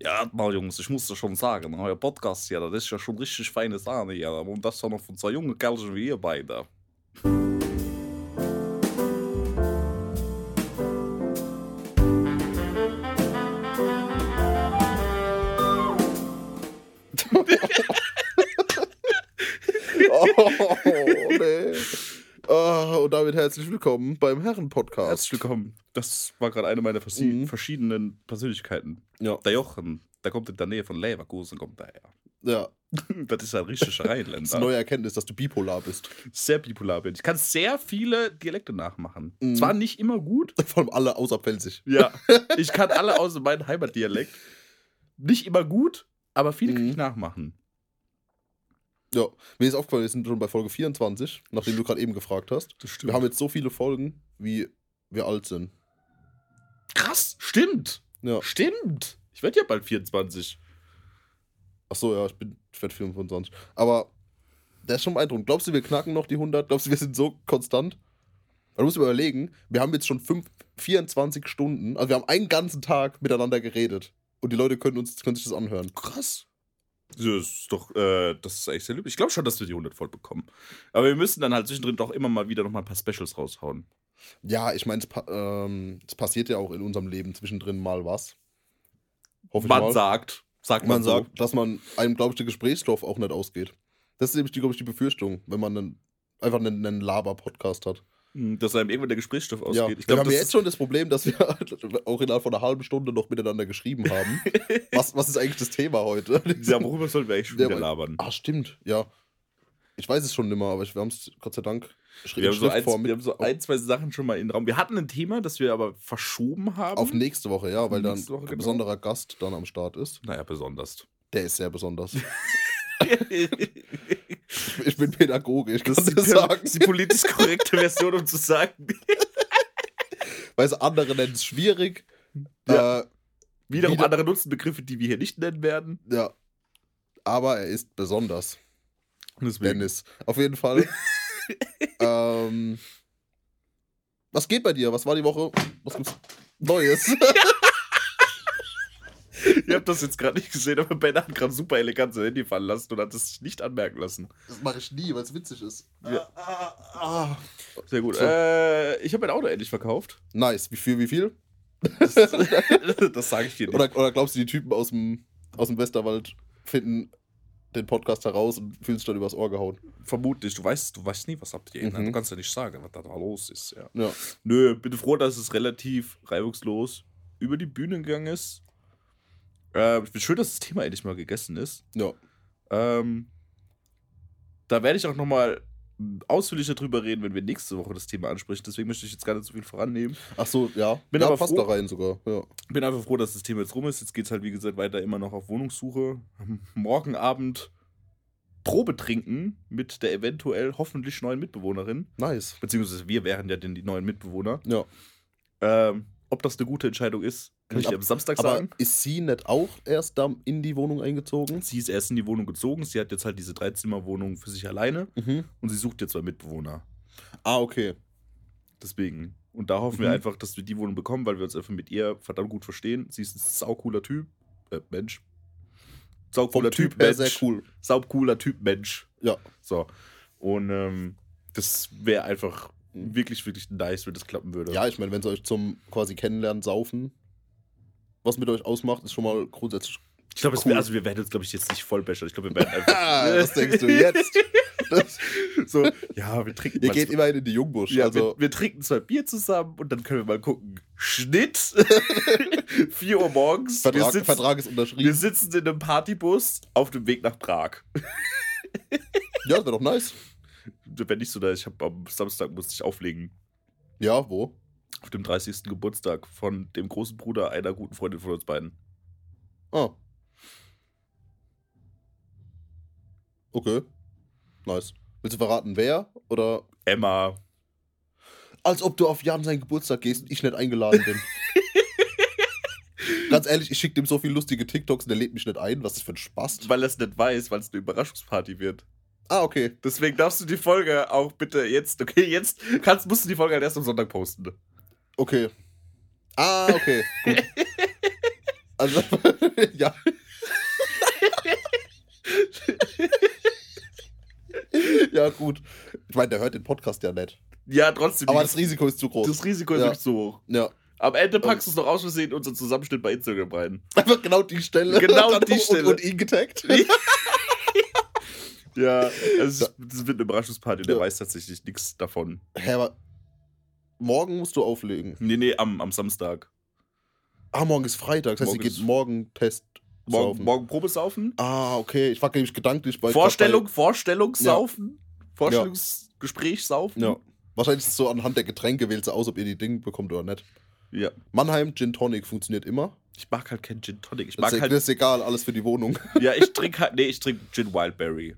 Ja, mal Jungs, ich muss das schon sagen, euer Podcast hier, das ist ja schon richtig feine Sahne hier. Und das dann noch von zwei jungen Kerlchen wie ihr beide. Herzlich willkommen beim Herren-Podcast. Herzlich willkommen. Das war gerade eine meiner Mhm. verschiedenen Persönlichkeiten. Ja. Der Jochen, der kommt in der Nähe von Leverkusen, kommt daher. Ja, Das ist ein richtiger das ist eine Rheinländer. neue Erkenntnis, dass du bipolar bist. Sehr bipolar bin. Ich kann sehr viele Dialekte nachmachen. Mhm. Zwar nicht immer gut. Vor allem alle außer Pfälzig. Ja. Ich kann alle außer meinem Heimatdialekt. Nicht immer gut, aber viele kann ich Mhm. nachmachen. Ja, mir ist aufgefallen, wir sind schon bei Folge 24, nachdem du gerade eben gefragt hast. Das Wir haben jetzt so viele Folgen, wie wir alt sind. Krass, stimmt. Ja. Stimmt. Ich werde ja bald 24. Ach so, ja, ich bin ich werd 25. Aber der ist schon beeindruckend. Glaubst du, wir knacken noch die 100? Glaubst du, wir sind so konstant? Du musst überlegen, wir haben jetzt schon fünf, 24 Stunden, also wir haben einen ganzen Tag miteinander geredet. Und die Leute können, uns, können sich das anhören. Krass. Das ist doch, äh, das ist echt sehr lieb. Ich glaube schon, dass wir die 100 voll bekommen. Aber wir müssen dann halt zwischendrin doch immer mal wieder noch mal ein paar Specials raushauen. Ja, ich meine, es, pa ähm, es passiert ja auch in unserem Leben zwischendrin mal was. Hoffe ich Man mal. sagt, sagt man, man so. sagt, dass man einem, glaube ich, der Gesprächsstoff auch nicht ausgeht. Das ist nämlich, die, glaube ich, die Befürchtung, wenn man einen, einfach einen, einen Laber-Podcast hat. Hm, dass einem irgendwann der Gesprächsstoff Ja, ausgeht. Ich wir glaube, haben ja jetzt schon das Problem, dass wir auch innerhalb von einer halben Stunde noch miteinander geschrieben haben. was, was ist eigentlich das Thema heute? ja, worüber sollen wir eigentlich schon Ja, wieder aber- labern? Ah, stimmt, ja. Ich weiß es schon nicht mehr, aber wir haben es Gott sei Dank Wir haben, so ein, wir haben so ein, zwei Sachen schon mal in den Raum. Wir hatten ein Thema, das wir aber verschoben haben. auf nächste Woche, ja, weil dann Nächste Woche, ein genau. besonderer Gast dann am Start ist. naja, besonders. Der ist sehr besonders. Ich bin Pädagoge, ich kann ist die, das sagen. die politisch korrekte Version, um zu sagen. Weil andere nennen es schwierig. Ja. Äh, Wiederum Wieder- andere nutzen Begriffe, die wir hier nicht nennen werden. ja. Aber er ist besonders. Deswegen. Dennis. Auf jeden Fall. ähm, was geht bei dir? Was war die Woche? Was gibt's Neues? Ihr habt das jetzt gerade nicht gesehen, aber Ben hat gerade super elegant sein Handy fallen lassen und hat es sich nicht anmerken lassen. das mache ich nie, weil es witzig ist. Ja. Ah, ah, ah. Sehr gut. So. Äh, ich habe mein Auto endlich verkauft. Nice. Wie viel, wie viel? Das, das sage ich dir nicht. Oder, oder glaubst du, die Typen aus dem, aus dem Westerwald finden den Podcast heraus und fühlen sich dann übers Ohr gehauen? Vermutlich. Du weißt, du weißt nie, was habt ihr. Mhm. Du kannst ja nicht sagen, was da los ist. Ja. Ja. Nö, bin froh, dass es relativ reibungslos über die Bühne gegangen ist. Äh, ich bin schön, dass das Thema endlich mal gegessen ist. Ja. Ähm, da werde ich auch nochmal ausführlicher drüber reden, wenn wir nächste Woche das Thema ansprechen. Deswegen möchte ich jetzt gar nicht so viel vorannehmen. Ach so, ja. Bin ja, aber passt froh- da rein sogar. Ja. Bin einfach froh, dass das Thema jetzt rum ist. Jetzt geht es halt, wie gesagt, weiter immer noch auf Wohnungssuche. Morgen Abend Probe trinken mit der eventuell hoffentlich neuen Mitbewohnerin. Nice. Beziehungsweise wir wären ja denn die neuen Mitbewohner. Ja. Ähm, ob das eine gute Entscheidung ist, kann ich Ab- dir am Samstag Aber sagen. ist sie nicht auch erst da in die Wohnung eingezogen? Sie ist erst in die Wohnung gezogen. Sie hat jetzt halt diese Dreizimmerwohnung für sich alleine Mhm. und sie sucht jetzt zwei Mitbewohner. Ah, okay. Deswegen. Und da hoffen wir Mhm. einfach, dass wir die Wohnung bekommen, weil wir uns einfach mit ihr verdammt gut verstehen. Sie ist ein saucooler Typ. Äh, Mensch. Saucooler Typ Typ, Mensch. sehr cool. Saucooler Typ, Mensch. Ja. So. Und ähm, das wäre einfach Mhm. wirklich, wirklich nice, wenn das klappen würde. Ja, ich meine, wenn sie euch zum quasi kennenlernen, saufen, was mit euch ausmacht, ist schon mal grundsätzlich. ich glaube, cool. also wir werden jetzt, glaube ich, jetzt nicht voll bashen. Ich glaube, wir werden einfach. Ah, was denkst du jetzt? Das, so, ja, wir trinken ihr geht immerhin in die Jungbusch. Ja, also, wir, wir trinken zwei Bier zusammen und dann können wir mal gucken. Schnitt. 4 Uhr morgens. wir, Vertrag, sitzen, Vertrag ist wir unterschrieben. sitzen in einem Partybus auf dem Weg nach Prag. Ja, das wäre doch nice. Wenn nicht so, da ich habe am Samstag musste ich auflegen. Ja, wo? Auf dem 30. Geburtstag von dem großen Bruder einer guten Freundin von uns beiden. Ah. Okay. Nice. Willst du verraten, wer? Oder Emma. als ob du auf Jan seinen Geburtstag gehst und ich nicht eingeladen bin. Ganz ehrlich, ich schicke dem so viel lustige TikToks und der lädt mich nicht ein. Was ist für ein Spaß? Weil er es nicht weiß, weil es eine Überraschungsparty wird. Ah, okay. Deswegen darfst du die Folge auch bitte jetzt, okay, jetzt kannst, musst du die Folge halt erst am Sonntag posten. Okay. Ah, okay. Gut. Also, ja. ja, gut. Ich meine, der hört den Podcast ja nicht. Ja, trotzdem. Aber das, Risiko ist zu groß. das Risiko ist Ja. wirklich zu hoch. ja. Am Ende packst du es noch aus Versehen unseren Zusammenschnitt bei Instagram rein. Einfach genau die Stelle. Genau die und, Stelle. Und ihn getaggt. Ja, es ist, das wird eine Überraschungsparty, der Ja. weiß tatsächlich nichts davon. Hä, aber morgen musst du auflegen. Nee, nee, am, am Samstag. Ah, morgen ist Freitag. Das heißt, Morgen ihr geht morgen Test. Morgen, saufen. morgen Probesaufen. Ah, okay. Ich war nämlich gedanklich bei. Vorstellung, Vorstellungssaufen. Vorstellungsgespräch saufen. Ja. Wahrscheinlich ist es so anhand der Getränke wählt aus, ob ihr die Dinge bekommt oder nicht. ja. Mannheim Gin Tonic funktioniert immer. Ich mag halt kein Gin Tonic. Ich Das mag ist, halt. das ist egal, alles für die Wohnung. ja, ich trinke halt. Nee, ich trinke Gin Wildberry.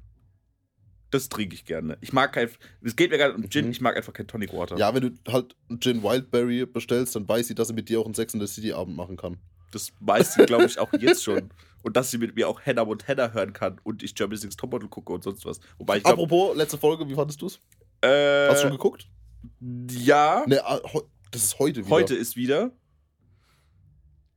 Das trinke ich gerne. Ich mag kein. Es geht mir gar nicht um Gin, Mhm. ich mag einfach kein Tonic Water. Ja, wenn du halt einen Gin Wildberry bestellst, dann weiß sie, dass sie mit dir auch einen Sex in the City Abend machen kann. Das weiß sie, glaube ich, auch jetzt schon. Und dass sie mit mir auch Hannah Montana hören kann und ich Germany's Next Topmodel gucke und sonst was. Wobei ich glaube. Apropos, letzte Folge, wie fandest du's? Äh, Hast du schon geguckt? ja, Ne, ah, das ist heute wieder. heute ist wieder.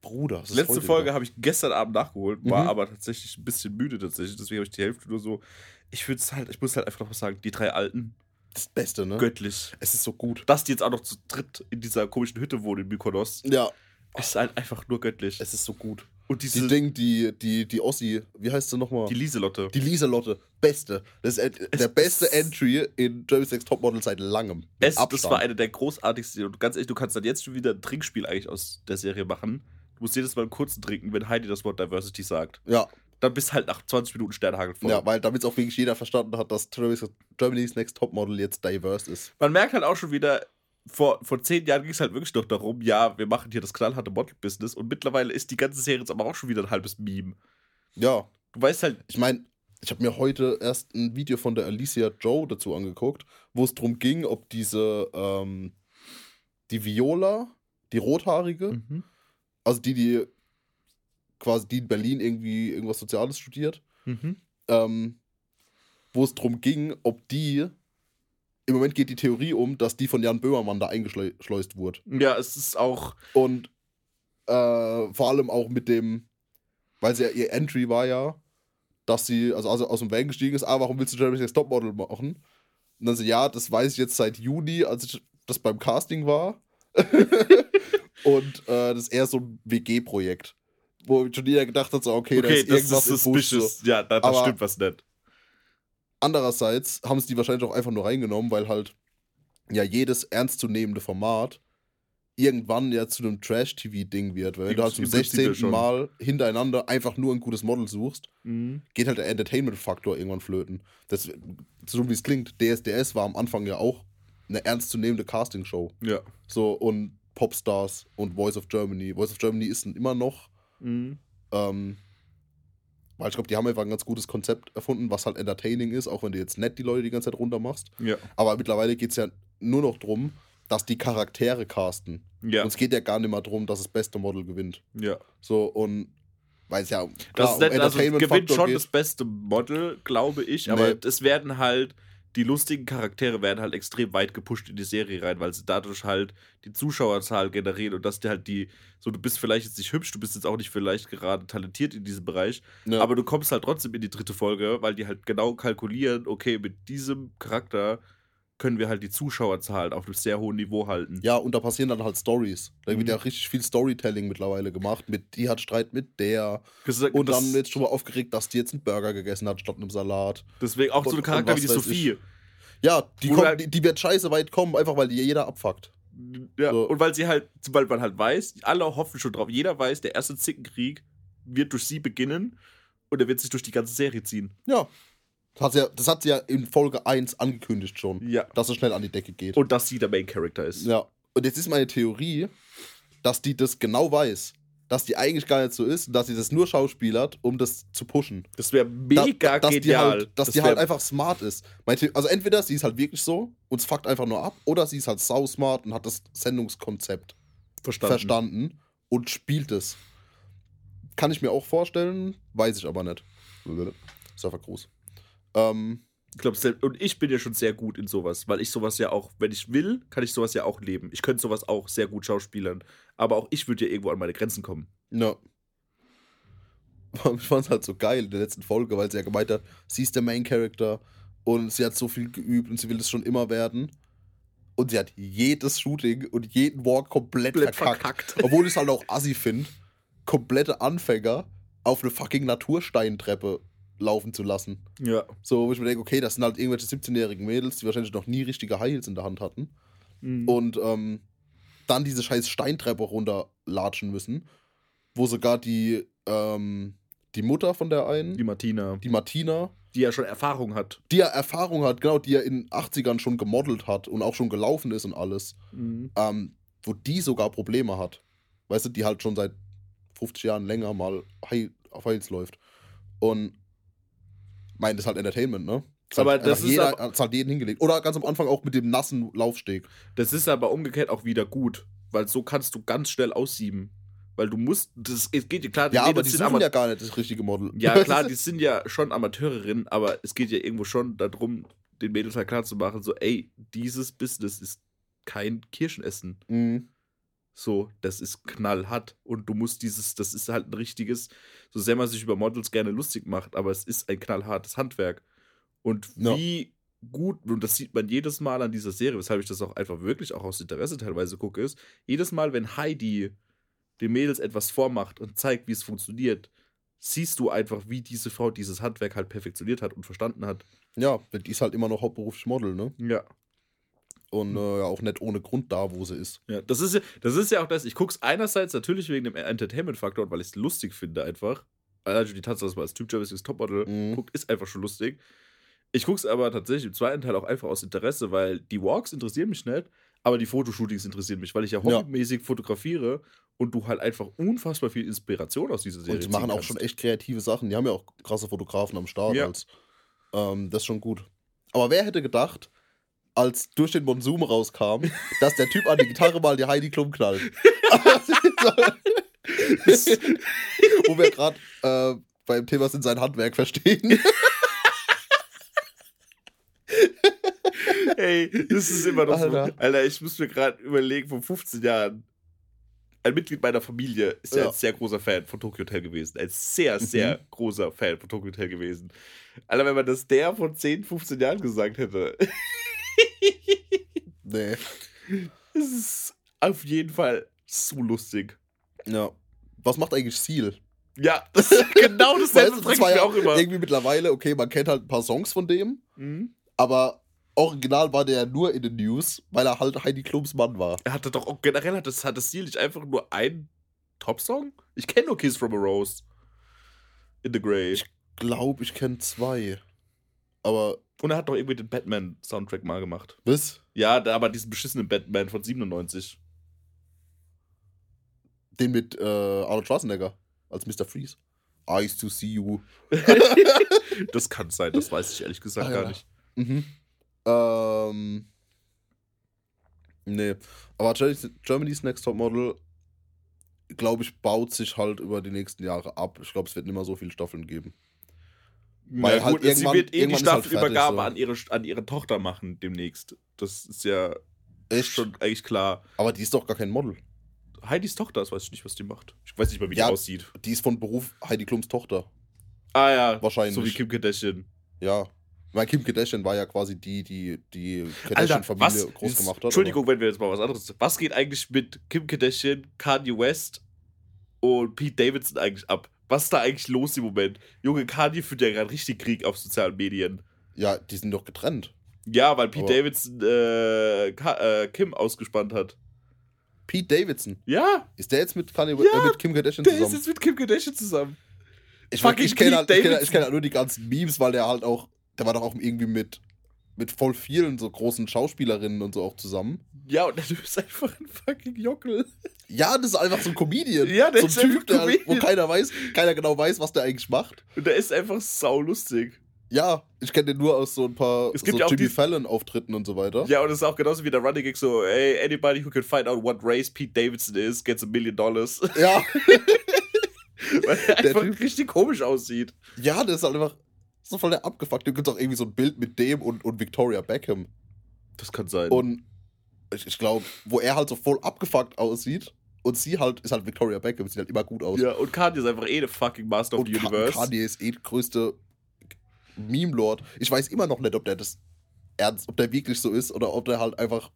Bruder. das ist Letzte Folge habe ich gestern Abend nachgeholt, war Mhm. aber tatsächlich ein bisschen müde tatsächlich. Deswegen habe ich die Hälfte nur so. Ich würde es halt, ich muss halt einfach noch was sagen, die drei Alten, Das Beste, ne? göttlich. Es ist so gut. Dass die jetzt auch noch zu dritt in dieser komischen Hütte wohnen in Mykonos, Ja, ist halt einfach nur göttlich. es ist so gut. Und diese, Die Ding, die, die, die Ossi, wie heißt sie nochmal? die Lieselotte. Die Lieselotte, beste. Das ist Es der beste Entry in Jeremy's Next Topmodel seit langem. Es, das war eine der großartigsten. Und ganz ehrlich, du kannst dann jetzt schon wieder ein Trinkspiel eigentlich aus der Serie machen. Du musst jedes Mal einen kurzen trinken, wenn Heidi das Wort Diversity sagt. Ja, Dann bist halt nach 20 Minuten Sternhagel voll. ja, weil damit auch wirklich jeder verstanden hat, dass Germany's Next Topmodel jetzt diverse ist. Man merkt halt auch schon wieder, vor, vor zehn Jahren ging es halt wirklich noch darum, ja, wir machen hier das knallharte Model-Business und mittlerweile ist die ganze Serie jetzt aber auch schon wieder ein halbes Meme. Ja, Du weißt halt, ich meine, ich habe mir heute erst ein Video von der Alicia Joe dazu angeguckt, wo es darum ging, ob diese, ähm, die Viola, die rothaarige, mhm. also die, die quasi die in Berlin irgendwie irgendwas Soziales studiert, Mhm. ähm, wo es darum ging, ob die, im Moment geht die Theorie um, dass die von Jan Böhmermann da eingeschleust wurde. ja, es ist auch, Und äh, vor allem auch mit dem, weil sie ja, ihr Entry war ja, dass sie, also, also aus dem Van gestiegen ist, ah, warum willst du Jeremy's Topmodel machen? Und dann so, ja, das weiß ich jetzt seit Juni, als ich das beim Casting war. Und äh, das ist eher so ein WG-Projekt. Wo schon jeder gedacht hat, so, okay, da okay, ist das irgendwas ist Busch. So. suspicious. Ja, da, da stimmt was nicht. Andererseits haben es die wahrscheinlich auch einfach nur reingenommen, weil halt ja jedes ernstzunehmende Format irgendwann ja zu einem Trash-TV-Ding wird. Weil wenn du halt zum im Prinzip ja 16. schon. Mal hintereinander einfach nur ein gutes Model suchst, Mhm. geht halt der Entertainment-Faktor irgendwann flöten. Das, so wie es klingt, DSDS war am Anfang ja auch eine ernstzunehmende Castingshow. Ja. So und Popstars und Voice of Germany. Voice of Germany ist immer noch Mhm. ähm, weil ich glaube, die haben einfach ein ganz gutes Konzept erfunden, was halt entertaining ist, auch wenn du jetzt nicht die Leute die ganze Zeit runter machst. Ja. Aber mittlerweile geht es ja nur noch darum, dass die Charaktere casten. Ja. Und es geht ja gar nicht mehr darum, dass das beste Model gewinnt. ja. So, und weil es ja Das klar, ist um nicht, also gewinnt schon geht. das beste Model, glaube ich, aber Nee. es werden halt, die lustigen Charaktere werden halt extrem weit gepusht in die Serie rein, weil sie dadurch halt die Zuschauerzahl generieren und dass dir halt die, so du bist vielleicht jetzt nicht hübsch, du bist jetzt auch nicht vielleicht gerade talentiert in diesem Bereich, Ja. aber du kommst halt trotzdem in die dritte Folge, weil die halt genau kalkulieren, okay, mit diesem Charakter können wir halt die Zuschauerzahl auf einem sehr hohen Niveau halten. ja, und da passieren dann halt Stories. Da wird Mhm. ja richtig viel Storytelling mittlerweile gemacht. Mit die hat Streit mit der. Das, Und das, dann wird schon mal aufgeregt, dass die jetzt einen Burger gegessen hat statt einem Salat. deswegen auch so und- ein Charakter und wie die Sophie. Ja, die, kommt, halt- die, die wird scheiße weit kommen, einfach weil die jeder abfuckt. Ja, So. und weil sie halt, weil man halt weiß, alle hoffen schon drauf, jeder weiß, der erste Zickenkrieg wird durch sie beginnen und er wird sich durch die ganze Serie ziehen. Ja. Das hat, sie ja, das hat sie ja in Folge 1 angekündigt schon, Ja. dass es schnell an die Decke geht. Und dass sie der Main Character ist. ja. Und jetzt ist meine Theorie, dass die das genau weiß. Dass die eigentlich gar nicht so ist und dass sie das nur schauspielert, um das zu pushen. Das wäre Da- mega dass Die genial. halt, dass Das die halt einfach smart ist. Also entweder sie ist halt wirklich so und es fuckt einfach nur ab, oder sie ist halt sau smart und hat das Sendungskonzept verstanden. verstanden und spielt es. Kann ich mir auch vorstellen, weiß ich aber nicht. Surfergruß. Ähm, Ich glaub, selbst- und ich bin ja schon sehr gut in sowas, weil ich sowas ja auch, wenn ich will, kann ich sowas ja auch leben. Ich könnte sowas auch sehr gut schauspielern. Aber auch ich würde ja irgendwo an meine Grenzen kommen. ja. ich fand es halt so geil in der letzten Folge, weil sie ja gemeint hat, sie ist der Main Character und sie hat so viel geübt und sie will das schon immer werden. Und sie hat jedes Shooting und jeden Walk komplett, Komplett verkackt. verkackt. Obwohl ich es halt auch assi finde, komplette Anfänger auf eine fucking Natursteintreppe laufen zu lassen. Ja. So, wo ich mir denke, okay, das sind halt irgendwelche 17-jährigen Mädels, die wahrscheinlich noch nie richtige High Heels in der Hand hatten. Mhm. Und ähm, dann diese scheiß Steintreppe runterlatschen müssen, wo sogar die, ähm, die Mutter von der einen, die die, Martina, Martina, die ja schon Erfahrung hat. die ja Erfahrung hat, genau, die ja in den 80ern schon gemodelt hat und auch schon gelaufen ist und alles, Mhm. ähm, wo die sogar Probleme hat. Weißt du, die halt schon seit 50 Jahren länger mal High, auf Heils läuft. Und meint, das ist halt Entertainment, ne? Ist Aber das ist jeder, aber- hat's halt jeden hingelegt. Oder ganz am Anfang auch mit dem nassen Laufsteg. Das ist aber umgekehrt auch wieder gut, weil so kannst du ganz schnell aussieben. Weil du musst, das es geht ja klar, Ja, aber Mädels die sind Ama- ja gar nicht das richtige Model. ja klar, die sind ja schon Amateurinnen, aber es geht ja irgendwo schon darum, den Mädels halt klar zu machen, so, ey, dieses Business ist kein Kirschenessen. Mhm. So, das ist knallhart und du musst dieses, das ist halt ein richtiges, so sehr man sich über Models gerne lustig macht, aber es ist ein knallhartes Handwerk. Und Ja. wie gut, und das sieht man jedes Mal an dieser Serie, weshalb ich das auch einfach wirklich auch aus Interesse teilweise gucke, ist, jedes Mal, wenn Heidi den Mädels etwas vormacht und zeigt, wie es funktioniert, siehst du einfach, wie diese Frau dieses Handwerk halt perfektioniert hat und verstanden hat. Ja, die ist halt immer noch hauptberuflich Model, ne? Ja. Und äh, ja, auch nicht ohne Grund da, wo sie ist. Ja, das ist ja, das ist ja auch das. Ich gucke es einerseits natürlich wegen dem Entertainment-Faktor und weil ich es lustig finde, einfach. Also die Tatsache, dass man als Typ Jervis Topmodel Mhm. guckt, ist einfach schon lustig. Ich gucke es aber tatsächlich im zweiten Teil auch einfach aus Interesse, weil die Walks interessieren mich nicht, aber die Fotoshootings interessieren mich, weil ich ja Ja. hobbymäßig fotografiere und du halt einfach unfassbar viel Inspiration aus dieser Serie Und die machen auch kannst. schon echt kreative Sachen. Die haben ja auch krasse Fotografen am Start. Ja. Als, ähm, das ist schon gut. Aber wer hätte gedacht, als durch den Monsum rauskam, dass der Typ an die Gitarre mal die Heidi Klum knallt? Wo wir gerade äh, beim Thema sind sein Handwerk verstehen. Ey, das ist immer noch Alter. so. Alter, ich muss mir gerade überlegen, vor 15 Jahren. Ein Mitglied meiner Familie ist ja, Ja. ein sehr großer Fan von Tokyo Hotel gewesen. Ein sehr, sehr Mhm. großer Fan von Tokyo Hotel gewesen. Alter, wenn man das der von 10, 15 Jahren gesagt hätte, nee. das ist auf jeden Fall so lustig. Ja. Was macht eigentlich Seal? Ja, das ist genau dasselbe Weißt ich war ja auch immer. Irgendwie mittlerweile, okay, man kennt halt ein paar Songs von dem, Mhm. aber original war der ja nur in den News, weil er halt Heidi Klums Mann war. Er hatte doch auch generell hat das, hat das Ziel nicht einfach nur einen Top-Song? Ich kenne nur Kiss from a Rose. In the Grey. Ich glaube, ich kenne zwei. Aber, Und er hat doch irgendwie den Batman-Soundtrack mal gemacht. was? Ja, da aber diesen beschissenen Batman von 97. Den mit äh, Arnold Schwarzenegger als Mr. Freeze. Eyes to see you. das kann sein, das weiß ich ehrlich gesagt Ah, gar ja. nicht. Mhm. Ähm. Nee. Aber Germany's- Germany's Next Top Model, glaube ich, baut sich halt über die nächsten Jahre ab. Ich glaube, es wird nicht mehr so viele Staffeln geben. Weil halt gut, sie irgendwann- wird eh die halt Staffelübergabe so. an, ihre, an ihre Tochter machen demnächst. Das ist ja Echt? schon eigentlich klar. Aber die ist doch gar kein Model. Heidis Tochter, das weiß ich nicht, was die macht. Ich weiß nicht mal, wie Ja. die aussieht. Die ist von Beruf Heidi Klums Tochter. Ah ja, Wahrscheinlich. so wie Kim Kardashian. Ja. Weil Kim Kardashian war ja quasi die, die die? Kardashian-Familie groß gemacht hat. Entschuldigung, wenn wir jetzt mal was anderes. Was geht eigentlich mit Kim Kardashian, Kanye West und Pete Davidson eigentlich ab? Was ist da eigentlich los im Moment? Junge, Kanye führt ja gerade richtig Krieg auf sozialen Medien. Ja, die sind doch getrennt. Ja, weil Pete Aber- Davidson äh, Ka äh, Kim ausgespannt hat. Pete Davidson. Ja, Ist der jetzt mit, Kanye, Ja, äh, mit Kim Kardashian der ist zusammen? jetzt mit Kim Kardashian zusammen. Ich, ich kenne halt, ich kenn, Davidson. ich kenn halt nur die ganzen Memes, weil der halt auch, der war doch auch irgendwie mit, mit voll vielen so großen Schauspielerinnen und so auch zusammen. Ja, und der Typ ist einfach ein fucking Jockel. Ja, das ist einfach so ein Comedian. Ja, der so ein ist einfach Typ, der, wo keiner weiß, keiner genau weiß, was der eigentlich macht. Und der ist einfach saulustig. Ja, ich kenne den nur aus so ein paar Es gibt so ja auch Jimmy Fallon-Auftritten und so weiter. Ja, und es ist auch genauso wie der Running Gag so, hey, anybody who can find out what race Pete Davidson is gets a million dollars. Ja, Weil er Der einfach Typ- richtig komisch aussieht. ja, der ist halt einfach so voll der abgefuckt. Da gibt auch irgendwie so ein Bild mit dem und, und Victoria Beckham. Das kann sein. Und ich, ich glaube, wo er halt so voll abgefuckt aussieht Und sie halt ist halt Victoria Beckham, sieht halt immer gut aus. Ja, und Kanye ist einfach eh der fucking Master of und the Ka- Universe. Kanye ist eh der größte Meme-Lord. Ich weiß immer noch nicht, ob der das ernst, ob der wirklich so ist oder ob der halt einfach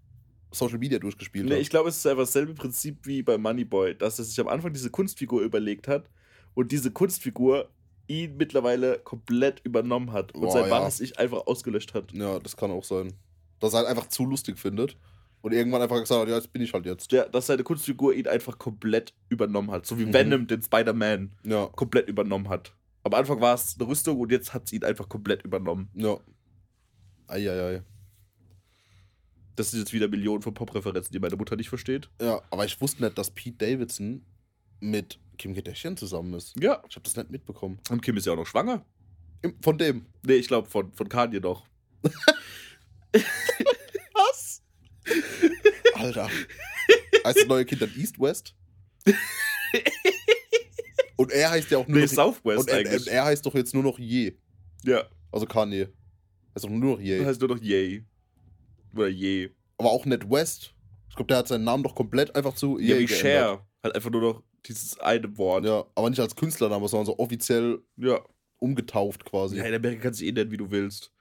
Social Media durchgespielt Nee, hat. ich glaube, es ist einfach dasselbe Prinzip wie bei Moneyboy, dass er sich am Anfang diese Kunstfigur überlegt hat und diese Kunstfigur ihn mittlerweile komplett übernommen hat und Boah, sein ja. wahres Ich einfach ausgelöscht hat. Ja, das kann auch sein. Dass er halt einfach zu lustig findet. Und irgendwann einfach gesagt hat, ja, jetzt bin ich halt jetzt. Der, dass seine Kunstfigur ihn einfach komplett übernommen hat. So wie Mhm. Venom den Spider-Man Ja, komplett übernommen hat. Am Anfang war es eine Rüstung und jetzt hat es ihn einfach komplett übernommen. ja. Eieiei. Das sind jetzt wieder Millionen von Pop-Referenzen, die meine Mutter nicht versteht. Ja, aber ich wusste nicht, dass Pete Davidson mit Kim Kardashian zusammen ist. Ja. Ich habe das nicht mitbekommen. Und Kim ist ja auch noch schwanger. Von dem. Nee, ich glaube von, von Kanye noch. Was? Alter. Heißt das neue Kind dann East West? Und er heißt ja auch nur Nee, noch. Southwest und er, eigentlich. er heißt doch jetzt nur noch Je. ja. Also Kanye. Heißt doch nur noch Das Je. heißt nur noch Yay. Oder Ye. Aber auch nicht West. Ich glaube, der hat seinen Namen doch komplett einfach zu Ja, Ye wie geändert. Cher. Halt einfach nur noch dieses eine Wort. Ja, aber nicht als Künstlername, sondern so offiziell Ja. umgetauft quasi. Ja, in Amerika kannst du eh nennen, wie du willst.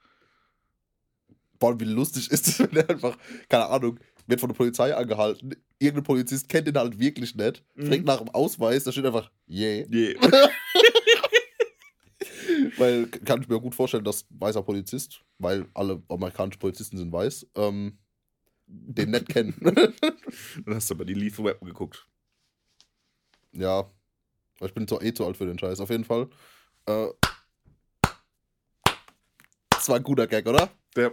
Boah, wie lustig ist es, wenn der einfach, keine Ahnung, wird von der Polizei angehalten. Irgendein Polizist kennt den halt wirklich nicht. Mhm. Fragt nach dem Ausweis, da steht einfach, yeah. Ye. Weil kann ich mir gut vorstellen, dass weißer Polizist, weil alle amerikanischen Polizisten sind weiß, ähm, den nicht kennen. Dann hast du aber die Lethal Weapon geguckt. Ja. Ich bin zu, eh zu alt für den Scheiß. Auf jeden Fall. Äh, das war ein guter Gag, oder? Der,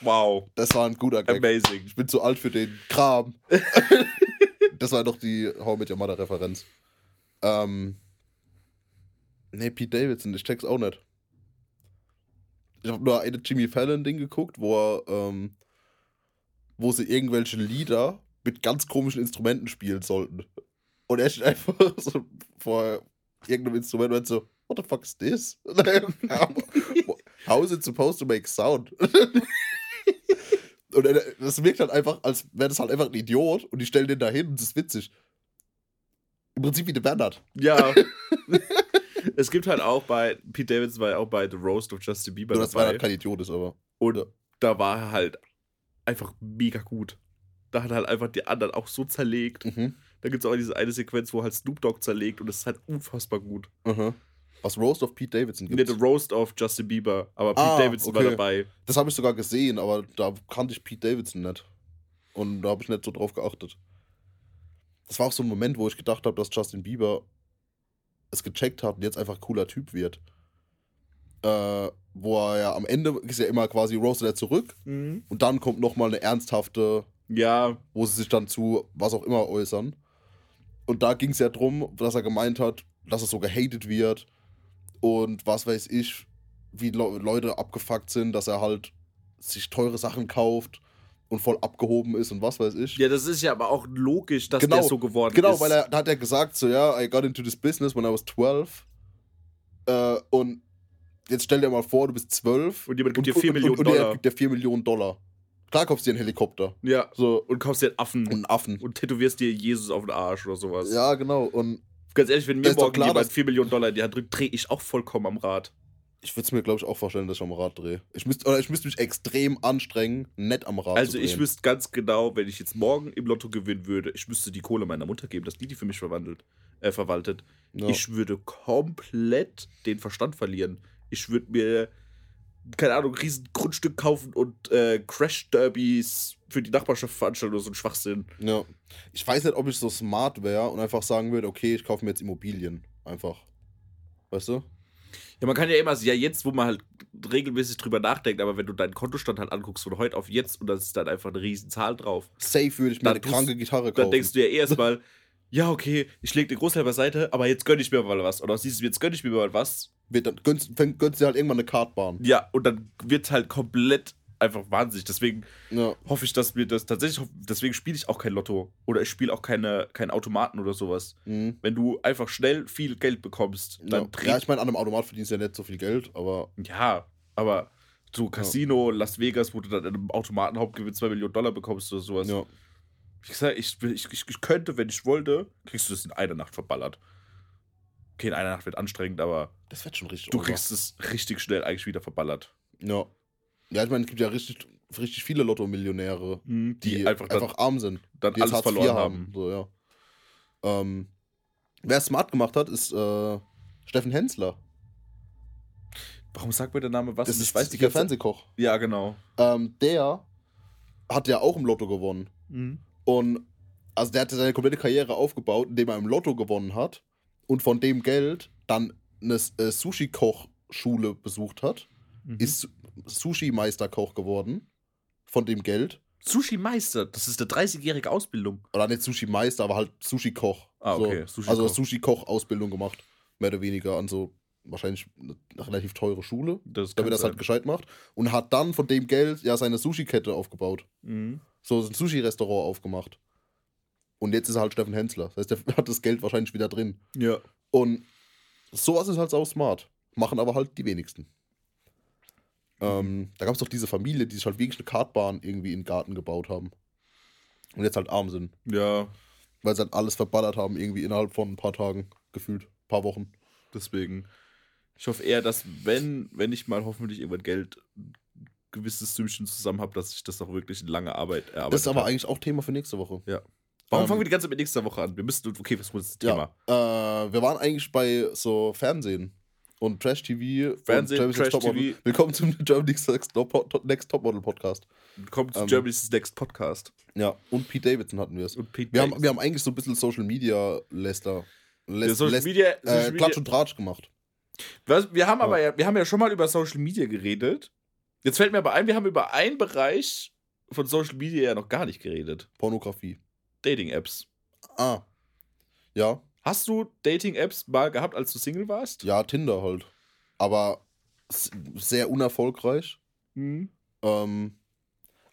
wow. Das war ein guter Gag. Amazing. Ich bin zu alt für den Kram. das war doch die How mit Your Mother Referenz. Ähm. Nee, Pete Davidson, ich check's auch nicht. Ich habe nur eine Jimmy Fallon-Ding geguckt, wo er, ähm, wo sie irgendwelche Lieder mit ganz komischen Instrumenten spielen sollten. Und er steht einfach so vor irgendeinem Instrument und so, what the fuck is this? How is it supposed to make sound? Und er- das wirkt halt einfach, als wäre das halt einfach ein Idiot und die stellen den da hin und das ist witzig. Im Prinzip wie der Bernhard. Ja. es gibt halt auch bei, Pete Davidson war ja auch bei The Roast of Justin Bieber Nur, dass dabei. Bernhard kein Idiot ist, aber. Und Ja. da war er halt einfach mega gut. Da hat er halt einfach die anderen auch so zerlegt. Mhm. Da gibt es auch diese eine Sequenz, wo halt Snoop Dogg zerlegt und das ist halt unfassbar gut. Mhm. Was Roast of Pete Davidson Nee, gibt. The Roast of Justin Bieber, aber Pete Ah, Davidson war okay. dabei. Das habe ich sogar gesehen, aber da kannte ich Pete Davidson nicht. Und da habe ich nicht so drauf geachtet. Das war auch so ein Moment, wo ich gedacht habe, dass Justin Bieber es gecheckt hat und jetzt einfach ein cooler Typ wird. Äh, wo er ja am Ende ist ja immer quasi roastet er zurück und dann kommt nochmal eine ernsthafte Ja, wo sie sich dann zu was auch immer äußern. Und da ging es ja drum, dass er gemeint hat, dass es so gehatet wird und was weiß ich, wie Le Leute abgefuckt sind, dass er halt sich teure Sachen kauft und voll abgehoben ist und was weiß ich. ja, das ist ja aber auch logisch, dass Genau, der so geworden Genau, ist. weil er da hat er gesagt so, ja, I got into this business when I was 12 äh, und jetzt stell dir mal vor, du bist 12 Und jemand gibt dir 4 und, Millionen und, und er Dollar. gibt dir 4 Millionen Dollar. Klar kaufst du dir einen Helikopter. Ja, So, und kaufst dir einen Affen und einen Affen. und tätowierst dir Jesus auf den Arsch oder sowas. Ja, genau. Und Ganz ehrlich, wenn mir morgen klar, jemand dass- 4 Millionen Dollar in die Hand drückt, drehe ich auch vollkommen am Rad. Ich würde es mir, glaube ich, auch vorstellen, dass ich am Rad drehe. Ich müsste ich müsste mich extrem anstrengen, nett am Rad Also zu ich wüsste ganz genau, wenn ich jetzt morgen im Lotto gewinnen würde, ich müsste die Kohle meiner Mutter geben, dass die die für mich verwandelt, äh, verwaltet. Ja. Ich würde komplett den Verstand verlieren. Ich würde mir, keine Ahnung, riesen Grundstück kaufen und äh, Crash-Derbys für die Nachbarschaft veranstalten oder so ein Schwachsinn. ja. Ich weiß nicht, ob ich so smart wäre und einfach sagen würde, okay, ich kaufe mir jetzt Immobilien. Einfach. Weißt du? Ja, man kann ja immer, ja jetzt, wo man halt regelmäßig drüber nachdenkt, aber wenn du deinen Kontostand halt anguckst von heute auf jetzt und da ist dann einfach eine riesen Zahl drauf, Safe würde ich mir eine kranke Gitarre kaufen. dann denkst du ja erstmal, ja, okay, ich lege den Großteil beiseite, aber jetzt gönne ich mir mal was. Oder siehst du, jetzt gönne ich mir mal was. Wird dann gönnst, gönnst dir halt irgendwann eine Kartbahn. Ja, und dann wird halt komplett einfach wahnsinnig. Deswegen Ja. hoffe ich, dass mir das tatsächlich, deswegen spiele ich auch kein Lotto. Oder ich spiele auch keine, keinen Automaten oder sowas. Mhm. Wenn du einfach schnell viel Geld bekommst, dann Ja. ja, ich meine, an einem Automat verdienst du ja nicht so viel Geld, aber Ja, aber so Casino, Las Vegas, wo du dann in einem Automaten Hauptgewinn 2 Millionen Dollar bekommst oder sowas. ja. Ich sag, ich, ich, ich, könnte, wenn ich wollte, kriegst du das in einer Nacht verballert. Okay, in einer Nacht wird anstrengend, aber Das wird schon richtig. du over. kriegst es richtig schnell eigentlich wieder verballert. Ja. Ja, ich meine, es gibt ja richtig, richtig viele Lotto-Millionäre, Die, die, einfach, einfach, dann, arm sind. dann Die alles Hartz verloren haben. So, ja. Ähm, wer es smart gemacht hat, ist äh, Steffen Hensler. Warum sagt mir der Name was? Das Ich ist weiß der Fernsehkoch. Ja, genau. Ähm, der hat ja auch im Lotto gewonnen. Und also der hatte seine komplette Karriere aufgebaut, indem er im Lotto gewonnen hat und von dem Geld dann eine äh, Sushi-Kochschule besucht hat. Mhm. Ist Sushi-Meisterkoch geworden. Von dem Geld. Sushi-Meister, das ist eine 30-jährige Ausbildung. Oder nicht Sushi-Meister, aber halt Sushi-Koch. Ah, okay, So. Sushi-Koch. Also Sushi-Koch-Ausbildung gemacht. Mehr oder weniger an so wahrscheinlich eine relativ teure Schule, Das damit er das halt gescheit macht. Und hat dann von dem Geld ja seine Sushi-Kette aufgebaut. Mhm. So ein Sushi-Restaurant aufgemacht. Und jetzt ist er halt Steffen Hensler. Das heißt, der hat das Geld wahrscheinlich wieder drin. Ja. Und sowas ist halt auch smart. Machen aber halt die wenigsten. Ähm, da gab es doch diese Familie, die sich halt wirklich eine Kartbahn irgendwie in den Garten gebaut haben. Und jetzt halt arm sind. Ja, Weil sie halt alles verballert haben, irgendwie innerhalb von ein paar Tagen gefühlt. Ein paar Wochen. deswegen. Ich hoffe eher, dass, wenn, wenn ich mal hoffentlich irgendwann Geld, gewisses Sümmchen zusammen habe, dass ich das auch wirklich in lange Arbeit erarbeitet Das ist aber habe. eigentlich auch Thema für nächste Woche. Warum ähm, fangen wir die ganze Zeit mit nächster Woche an? Wir müssen, okay, was ist das Thema? Ja, äh, wir waren eigentlich bei so Fernsehen und Trash-TV. Fernsehen, und Trash-TV. Topmodel. Willkommen zum Germany's Next, Top- Next Topmodel Podcast. Kommt zu Ähm, Germany's Next Podcast. Ja, und Pete Davidson hatten wir es. Und Pete Wir haben, wir haben eigentlich so ein bisschen Social Media Lester. Ja, Läst, Social läst, Media, äh, Social Media Klatsch und Tratsch gemacht. Was, wir haben Ja. aber ja, wir haben ja schon mal über Social Media geredet. Jetzt fällt mir aber ein, wir haben über einen Bereich von Social Media ja noch gar nicht geredet. Pornografie. Dating-Apps. Ah. Ja, Hast du Dating-Apps mal gehabt, als du Single warst? ja, Tinder halt. Aber sehr unerfolgreich. Mhm. Ähm,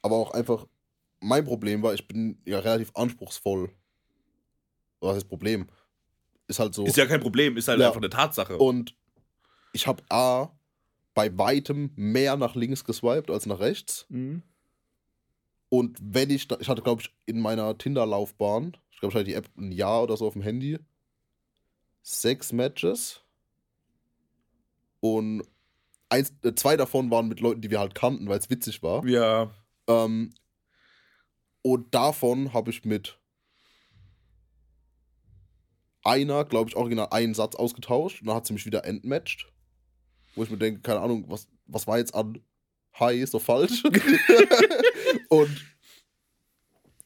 aber auch einfach, mein Problem war, ich bin ja relativ anspruchsvoll. Was ist das Problem? Ist halt so. Ist ja kein Problem, ist halt Ja. einfach eine Tatsache. Und ich habe A, bei weitem mehr nach links geswiped als nach rechts. Mhm. Und wenn ich, ich hatte, glaube ich, in meiner Tinder-Laufbahn, ich glaube, ich hatte die App ein Jahr oder so auf dem Handy, sechs Matches. Und eins, äh, zwei davon waren mit Leuten, die wir halt kannten, weil es witzig war. Ja. Ähm, und davon habe ich mit einer, glaube ich, original einen Satz ausgetauscht und dann hat sie mich wieder entmatcht. Wo ich mir denke, keine Ahnung, was, was war jetzt an Hi, ist doch falsch. und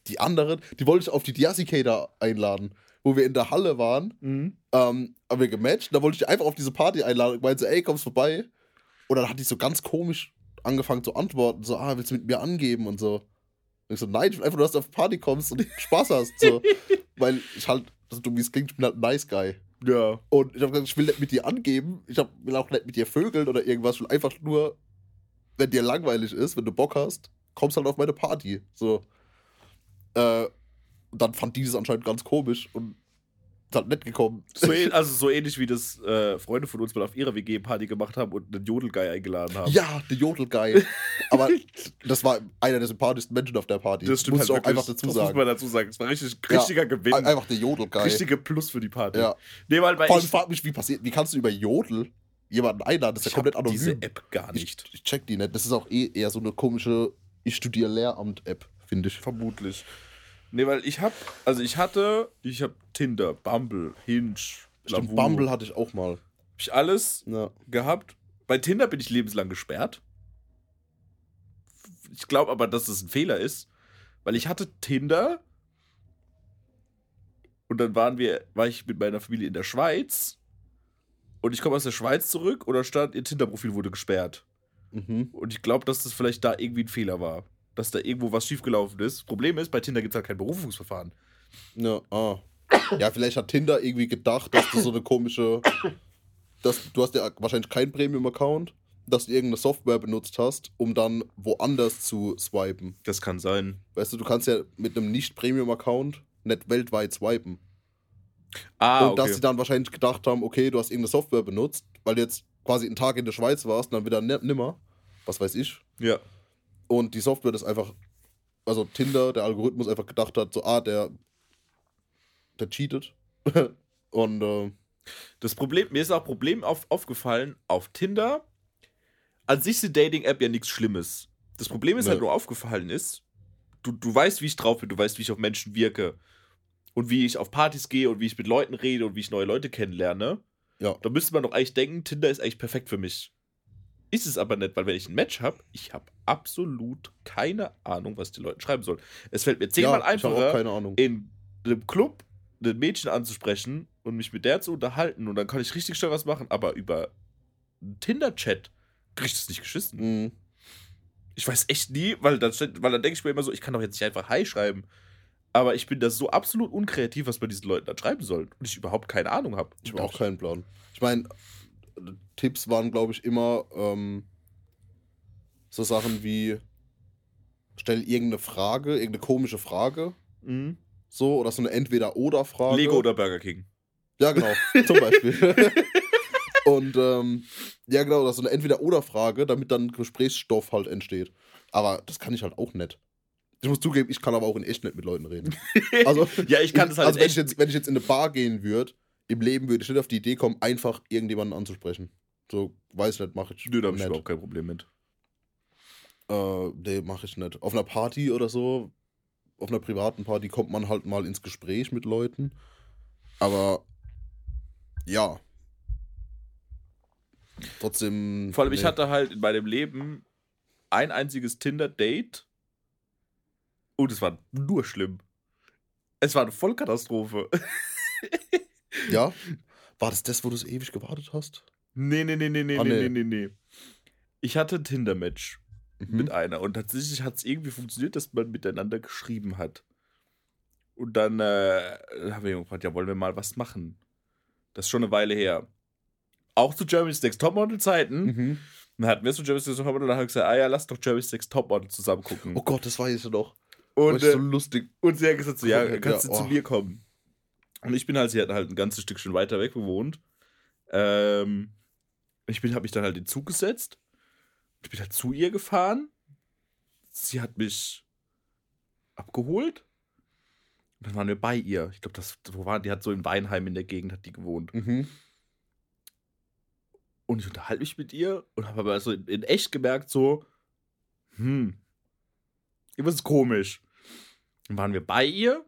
die anderen, die wollte ich auf die Diassicator einladen, wo wir in der Halle waren, Mhm. ähm, haben wir gematcht, da wollte ich die einfach auf diese Party einladen und meinte so, ey, kommst vorbei? Und dann hat die so ganz komisch angefangen zu antworten, so, ah, willst du mit mir angeben und so. Und ich so, nein, ich will einfach, nur, dass du auf Party kommst und Spaß hast, so. Weil ich halt, so dumm wie es klingt, ich bin halt ein nice guy. Ja. Und ich habe gesagt, ich will nicht mit dir angeben, ich hab, will auch nicht mit dir vögeln oder irgendwas, ich will einfach nur, wenn dir langweilig ist, wenn du Bock hast, kommst halt auf meine Party, so. Äh, und dann fand die das anscheinend ganz komisch und ist halt nett gekommen. So, also so ähnlich wie das äh, Freunde von uns mal auf ihrer WG-Party gemacht haben und einen Jodelguy eingeladen haben. Ja, der Jodelguy. Aber das war einer der sympathischsten Menschen auf der Party. das stimmt muss ich auch halt wirklich. einfach dazu das muss sagen. man dazu sagen. Es war richtig, richtiger Gewinn. Ein- Einfach der Jodelguy. Richtige Plus für die Party. Ja. Nee, weil bei Vor allem ich frag mich, wie passiert, wie kannst du über Jodel jemanden einladen? Das ist ich ja komplett anonym. diese App gar ich, nicht. ich check die nicht. Das ist auch eh eher so eine komische Ich studiere Lehramt-App, finde ich. Vermutlich. Nee, weil ich hab, also ich hatte, ich hab Tinder, Bumble, Hinge, Stimmt, Lavu. Bumble hatte ich auch mal. Hab ich alles Ja. gehabt. Bei Tinder bin ich lebenslang gesperrt. Ich glaube aber, dass das ein Fehler ist, weil ich hatte Tinder und dann waren wir, war ich mit meiner Familie in der Schweiz und ich komme aus der Schweiz zurück und da stand, ihr Tinder-Profil wurde gesperrt. Mhm. Und ich glaube, dass das vielleicht da irgendwie ein Fehler war. Dass da irgendwo was schiefgelaufen ist. Problem ist, bei Tinder gibt es halt kein Berufungsverfahren. Ja, ah. Ja, vielleicht hat Tinder irgendwie gedacht, dass du so eine komische. Dass, du hast ja wahrscheinlich keinen Premium-Account, dass du irgendeine Software benutzt hast, um dann woanders zu swipen. Das kann sein. Weißt du, du kannst ja mit einem Nicht-Premium-Account nicht weltweit swipen. Ah, und dass okay. sie dann wahrscheinlich gedacht haben, okay, du hast irgendeine Software benutzt, weil du jetzt quasi einen Tag in der Schweiz warst und dann wieder ni- nimmer. Was weiß ich. Ja. Und die Software das einfach also Tinder, der Algorithmus einfach gedacht hat, so, ah, der, der cheatet. Und äh, Das Problem, mir ist auch ein Problem auf, aufgefallen, auf Tinder, an sich ist die Dating-App ja nichts Schlimmes. Das Problem ist Nee. halt nur aufgefallen ist, du, du weißt, wie ich drauf bin, du weißt, wie ich auf Menschen wirke und wie ich auf Partys gehe und wie ich mit Leuten rede und wie ich neue Leute kennenlerne. ja. Da müsste man doch eigentlich denken, Tinder ist eigentlich perfekt für mich. Ist es aber nicht, weil wenn ich ein Match habe, ich habe absolut keine Ahnung, was die Leute schreiben sollen. Es fällt mir zehnmal ja, einfacher, keine Ahnung. in einem Club ein Mädchen anzusprechen und mich mit der zu unterhalten und dann kann ich richtig schnell was machen, aber über Tinder-Chat krieg ich das nicht geschissen. Mhm. Ich weiß echt nie, weil dann, weil dann denke ich mir immer so, ich kann doch jetzt nicht einfach Hi schreiben. Aber ich bin da so absolut unkreativ, was bei diesen Leuten dann schreiben soll. Und ich überhaupt keine Ahnung habe. Ich habe auch keinen Plan. Ich meine, Tipps waren, glaube ich, immer ähm, so Sachen wie stell irgendeine Frage, irgendeine komische Frage, Mhm. so, oder so eine Entweder-Oder-Frage. Lego oder Burger King. Ja, genau, zum Beispiel. Und ähm, ja, genau, das ist so eine Entweder-Oder-Frage, damit dann Gesprächsstoff halt entsteht. Aber das kann ich halt auch nicht. Ich muss zugeben, ich kann aber auch in echt nicht mit Leuten reden. Also, ja, ich kann das halt also wenn, echt. ich jetzt, wenn ich jetzt in eine Bar gehen würde, im Leben würde ich nicht auf die Idee kommen, einfach irgendjemanden anzusprechen. So, weiß nicht, mache ich Nö, da habe ich überhaupt kein Problem mit. Äh, nee, mache ich nicht. Auf einer Party oder so, auf einer privaten Party kommt man halt mal ins Gespräch mit Leuten. Aber ja. Trotzdem. Vor allem, ich nee. hatte halt in meinem Leben ein einziges Tinder-Date und es war nur schlimm. Es war eine Vollkatastrophe. Ja? War das das, wo du so ewig gewartet hast? Nee, nee, nee, nee, nee, Ah, nee, nee. nee, nee. Ich hatte ein Tinder-Match Mhm. mit einer und tatsächlich hat es irgendwie funktioniert, dass man miteinander geschrieben hat. Und dann äh, haben wir gefragt, ja, wollen wir mal was machen? Das ist schon eine Weile her. Auch zu Jeremy's Next Topmodel Zeiten. Mhm. Dann hatten wir so Jeremy's Next Topmodel und dann haben wir gesagt, ah ja, lass doch Jeremy's Next Topmodel zusammen gucken. Oh Gott, das weiß ich noch. und, Und, so äh, lustig. und sie hat gesagt, so, ja, Ja, kannst du oh. zu mir kommen? Und ich bin halt, sie hat halt ein ganzes Stückchen weiter weg gewohnt. Ähm, ich bin, habe mich dann halt in den Zug gesetzt. Ich bin halt zu ihr gefahren. Sie hat mich abgeholt. Und dann waren wir bei ihr. Ich glaube, das, wo waren die? Hat so in Weinheim in der Gegend hat die gewohnt. Mhm. Und ich unterhalte mich mit ihr und habe aber so in, in echt gemerkt, so, hm, irgendwas ist komisch. Dann waren wir bei ihr